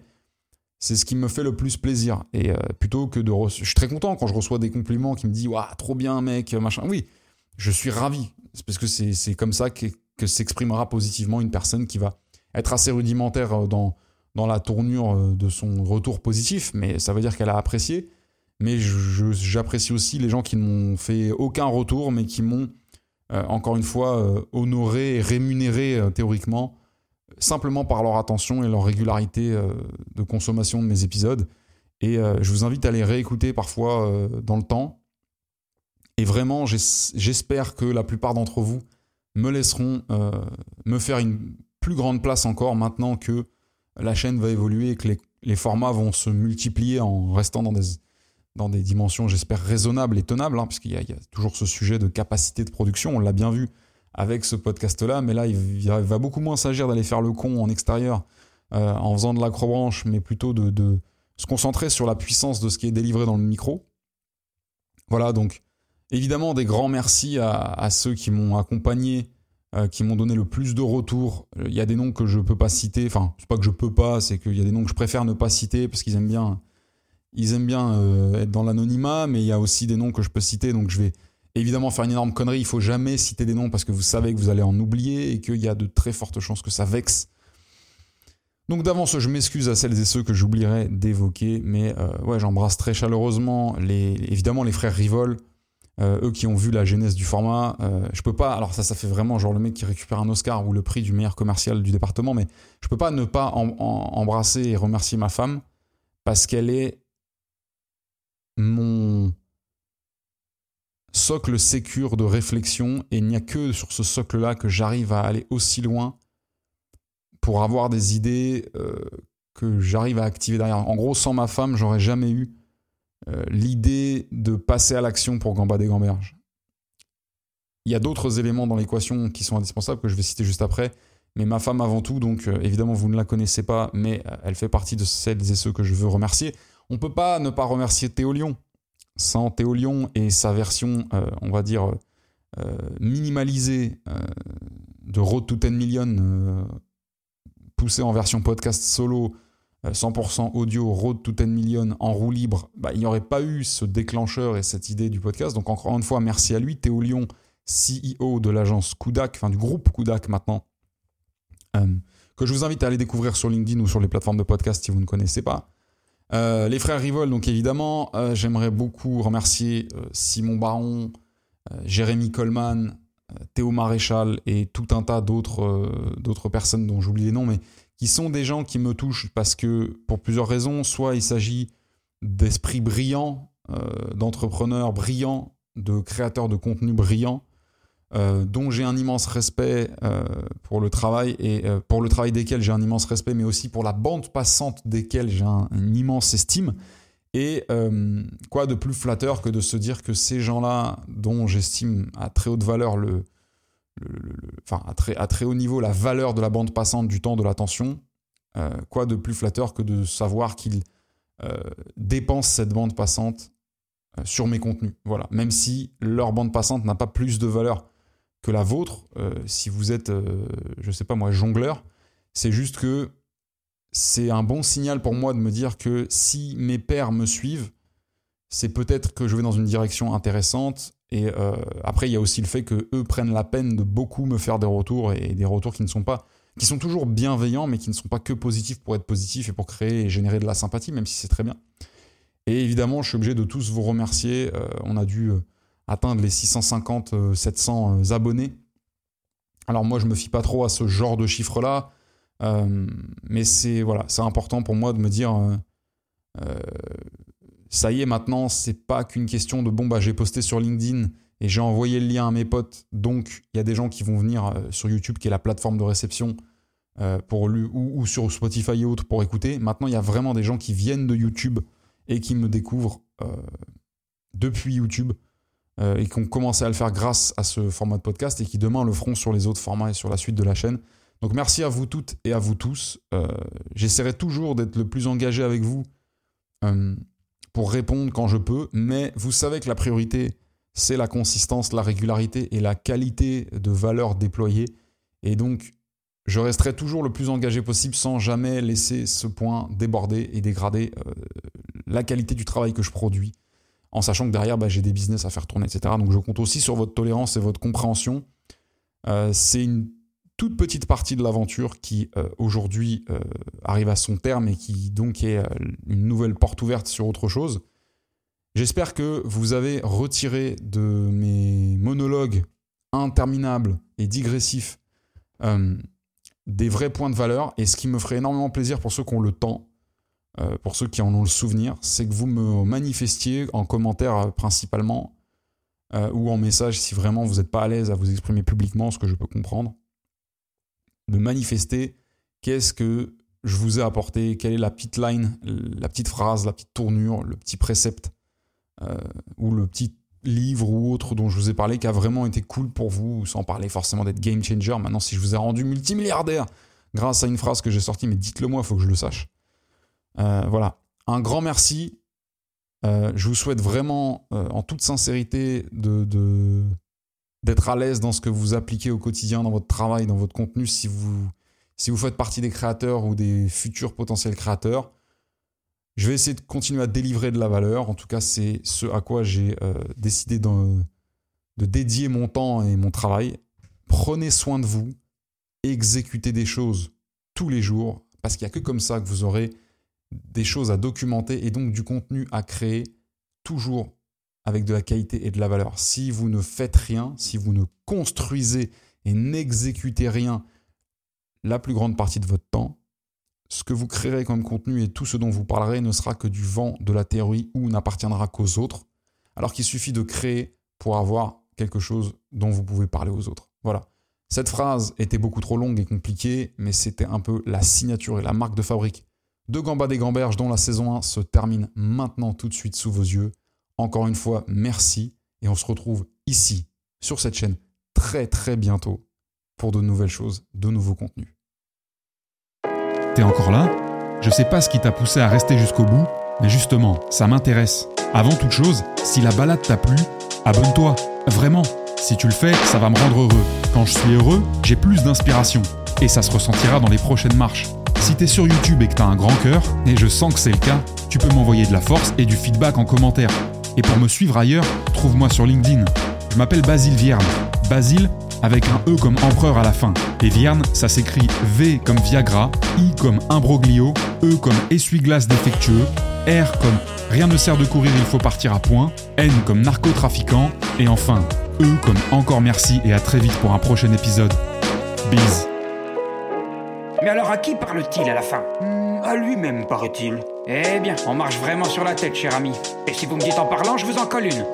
c'est ce qui me fait le plus plaisir. Et euh, plutôt que de... Je suis très content quand je reçois des compliments qui me disent Waouh, trop bien, mec, machin. Oui, je suis ravi. Parce que c'est comme ça que, s'exprimera positivement une personne qui va être assez rudimentaire dans, dans la tournure euh, de son retour positif, mais ça veut dire qu'elle a apprécié. Mais j'apprécie aussi les gens qui ne m'ont fait aucun retour, mais qui m'ont, euh, encore une fois, honoré et rémunéré théoriquement, simplement par leur attention et leur régularité de consommation de mes épisodes. Et je vous invite à les réécouter parfois dans le temps, et vraiment, j'espère que la plupart d'entre vous me laisseront euh, me faire une plus grande place encore maintenant que la chaîne va évoluer et que les, formats vont se multiplier en restant dans des, dans des dimensions, j'espère, raisonnables et tenables, hein, puisqu'il y, a toujours ce sujet de capacité de production, on l'a bien vu avec ce podcast-là, mais là, il, va beaucoup moins s'agir d'aller faire le con en extérieur euh, en faisant de l'acrobranche, mais plutôt de, de, se concentrer sur la puissance de ce qui est délivré dans le micro. Voilà, donc Évidemment, des grands merci à, ceux qui m'ont accompagné, euh, qui m'ont donné le plus de retours. Il y a des noms que je peux pas citer. Enfin, c'est pas que je peux pas, c'est qu'il y a des noms que je préfère ne pas citer parce qu'ils aiment bien, ils aiment bien euh, être dans l'anonymat. Mais il y a aussi des noms que je peux citer. Donc, je vais évidemment faire une énorme connerie. Il faut jamais citer des noms parce que vous savez que vous allez en oublier et qu'il y a de très fortes chances que ça vexe. Donc d'avance, je m'excuse à celles et ceux que j'oublierai d'évoquer, mais euh, ouais, j'embrasse très chaleureusement les, évidemment les frères Rivol, euh, eux qui ont vu la genèse du format, euh, je peux pas, alors ça, ça fait vraiment genre le mec qui récupère un Oscar ou le prix du meilleur commercial du département, mais je peux pas ne pas embrasser et remercier ma femme parce qu'elle est mon socle sécure de réflexion et il n'y a que sur ce socle-là que j'arrive à aller aussi loin pour avoir des idées euh, que j'arrive à activer derrière. En gros, sans ma femme, j'aurais jamais eu euh, l'idée de passer à l'action pour Gamba des Gamberges. Il y a d'autres éléments dans l'équation qui sont indispensables que je vais citer juste après, mais ma femme avant tout, donc euh, évidemment vous ne la connaissez pas, mais euh, elle fait partie de celles et ceux que je veux remercier. On ne peut pas ne pas remercier Théo Lyon. Sans Théo Lyon et sa version, on va dire, minimalisée de Road to 10 Million, poussée en version podcast solo, 100% euh, audio, Road to 10 Million en roue libre, bah, il n'y aurait pas eu ce déclencheur et cette idée du podcast. Donc encore une fois, merci à lui, Théo Lyon, CEO de l'agence Kudak, enfin du groupe Kudak maintenant, euh, que je vous invite à aller découvrir sur LinkedIn ou sur les plateformes de podcast si vous ne connaissez pas. Euh, les frères Rivol, donc évidemment, j'aimerais beaucoup remercier Simon Baron, Jérémy Coleman, Théo Maréchal et tout un tas d'autres personnes dont j'oublie les noms, mais qui sont des gens qui me touchent parce que, pour plusieurs raisons, soit il s'agit d'esprits brillants, euh, d'entrepreneurs brillants, de créateurs de contenu brillants, dont j'ai un immense respect pour le travail et pour le travail desquels j'ai un immense respect, mais aussi pour la bande passante desquels j'ai un, une immense estime. Et quoi de plus flatteur que de se dire que ces gens-là, dont j'estime à très haute valeur le, à très, haut niveau la valeur de la bande passante, du temps, de l'attention, quoi de plus flatteur que de savoir qu'ils dépensent cette bande passante euh, sur mes contenus? Voilà. Même si leur bande passante n'a pas plus de valeur que la vôtre, euh, si vous êtes, euh, je sais pas moi, jongleur, c'est juste que c'est un bon signal pour moi de me dire que si mes pairs me suivent, c'est peut-être que je vais dans une direction intéressante. Et après, il y a aussi le fait que eux prennent la peine de beaucoup me faire des retours et des retours qui ne sont pas, qui sont toujours bienveillants, mais qui ne sont pas que positifs pour être positifs et pour créer et générer de la sympathie, même si c'est très bien. Et évidemment, je suis obligé de tous vous remercier. Euh, on a dû euh, atteindre les 650, 700 euh, abonnés. Alors moi, je me fie pas trop à ce genre de chiffres-là, mais c'est voilà, c'est important pour moi de me dire, ça y est, maintenant, c'est pas qu'une question de bon bah j'ai posté sur LinkedIn et j'ai envoyé le lien à mes potes, donc il y a des gens qui vont venir sur YouTube, qui est la plateforme de réception pour lui, ou, sur Spotify et autres pour écouter. Maintenant, il y a vraiment des gens qui viennent de YouTube et qui me découvrent euh, depuis YouTube euh, et qui ont commencé à le faire grâce à ce format de podcast et qui demain le feront sur les autres formats et sur la suite de la chaîne. Donc merci à vous toutes et à vous tous. Euh, j'essaierai toujours d'être le plus engagé avec vous pour répondre quand je peux, mais vous savez que la priorité, c'est la consistance, la régularité et la qualité de valeur déployée. Et donc, je resterai toujours le plus engagé possible sans jamais laisser ce point déborder et dégrader euh, la qualité du travail que je produis, en sachant que derrière, bah, j'ai des business à faire tourner, etc. Donc je compte aussi sur votre tolérance et votre compréhension. Euh, c'est une toute petite partie de l'aventure qui euh, aujourd'hui arrive à son terme et qui donc est une nouvelle porte ouverte sur autre chose. J'espère que vous avez retiré de mes monologues interminables et digressifs des vrais points de valeur. Et ce qui me ferait énormément plaisir pour ceux qui ont le temps, euh, pour ceux qui en ont le souvenir, c'est que vous me manifestiez en commentaire euh, principalement euh, ou en message si vraiment vous n'êtes pas à l'aise à vous exprimer publiquement, ce que je peux comprendre. De manifester qu'est-ce que je vous ai apporté, quelle est la petite line, la petite phrase, la petite tournure, le petit précepte ou le petit livre ou autre dont je vous ai parlé qui a vraiment été cool pour vous, sans parler forcément d'être game changer. Maintenant, si je vous ai rendu multimilliardaire grâce à une phrase que j'ai sortie, mais dites-le moi, il faut que je le sache. Euh, voilà. Un grand merci. Euh, je vous souhaite vraiment, euh, en toute sincérité, de, d'être à l'aise dans ce que vous appliquez au quotidien, dans votre travail, dans votre contenu, si vous, si vous faites partie des créateurs ou des futurs potentiels créateurs. Je vais essayer de continuer à délivrer de la valeur. En tout cas, c'est ce à quoi j'ai euh, décidé de, dédier mon temps et mon travail. Prenez soin de vous, exécutez des choses tous les jours, parce qu'il n'y a que comme ça que vous aurez des choses à documenter et donc du contenu à créer, toujours avec de la qualité et de la valeur. Si vous ne faites rien, si vous ne construisez et n'exécutez rien la plus grande partie de votre temps, ce que vous créerez comme contenu et tout ce dont vous parlerez ne sera que du vent de la théorie ou n'appartiendra qu'aux autres, alors qu'il suffit de créer pour avoir quelque chose dont vous pouvez parler aux autres. Voilà. Cette phrase était beaucoup trop longue et compliquée, mais c'était un peu la signature et la marque de fabrique de Gamba des Gamberges dont la saison 1 se termine maintenant tout de suite sous vos yeux. Encore une fois, merci et on se retrouve ici, sur cette chaîne, très très bientôt pour de nouvelles choses, de nouveaux contenus. T'es encore là? Je sais pas ce qui t'a poussé à rester jusqu'au bout, mais justement, ça m'intéresse. Avant toute chose, si la balade t'a plu, abonne-toi. Vraiment. Si tu le fais, ça va me rendre heureux. Quand je suis heureux, j'ai plus d'inspiration. Et ça se ressentira dans les prochaines marches. Si t'es sur YouTube et que t'as un grand cœur, et je sens que c'est le cas, tu peux m'envoyer de la force et du feedback en commentaire. Et pour me suivre ailleurs, trouve-moi sur LinkedIn. Je m'appelle Basile Vierne. Basile, avec un E comme empereur à la fin. Et Vierne, ça s'écrit V comme Viagra, I comme imbroglio, E comme essuie-glace défectueux, R comme rien ne sert de courir, il faut partir à point, N comme narcotrafiquant, et enfin E comme encore merci et à très vite pour un prochain épisode. Bise. Mais alors à qui parle-t-il à la fin? Hmm, À lui-même, paraît-il. Eh bien, on marche vraiment sur la tête, cher ami. Et si vous me dites en parlant, je vous en colle une.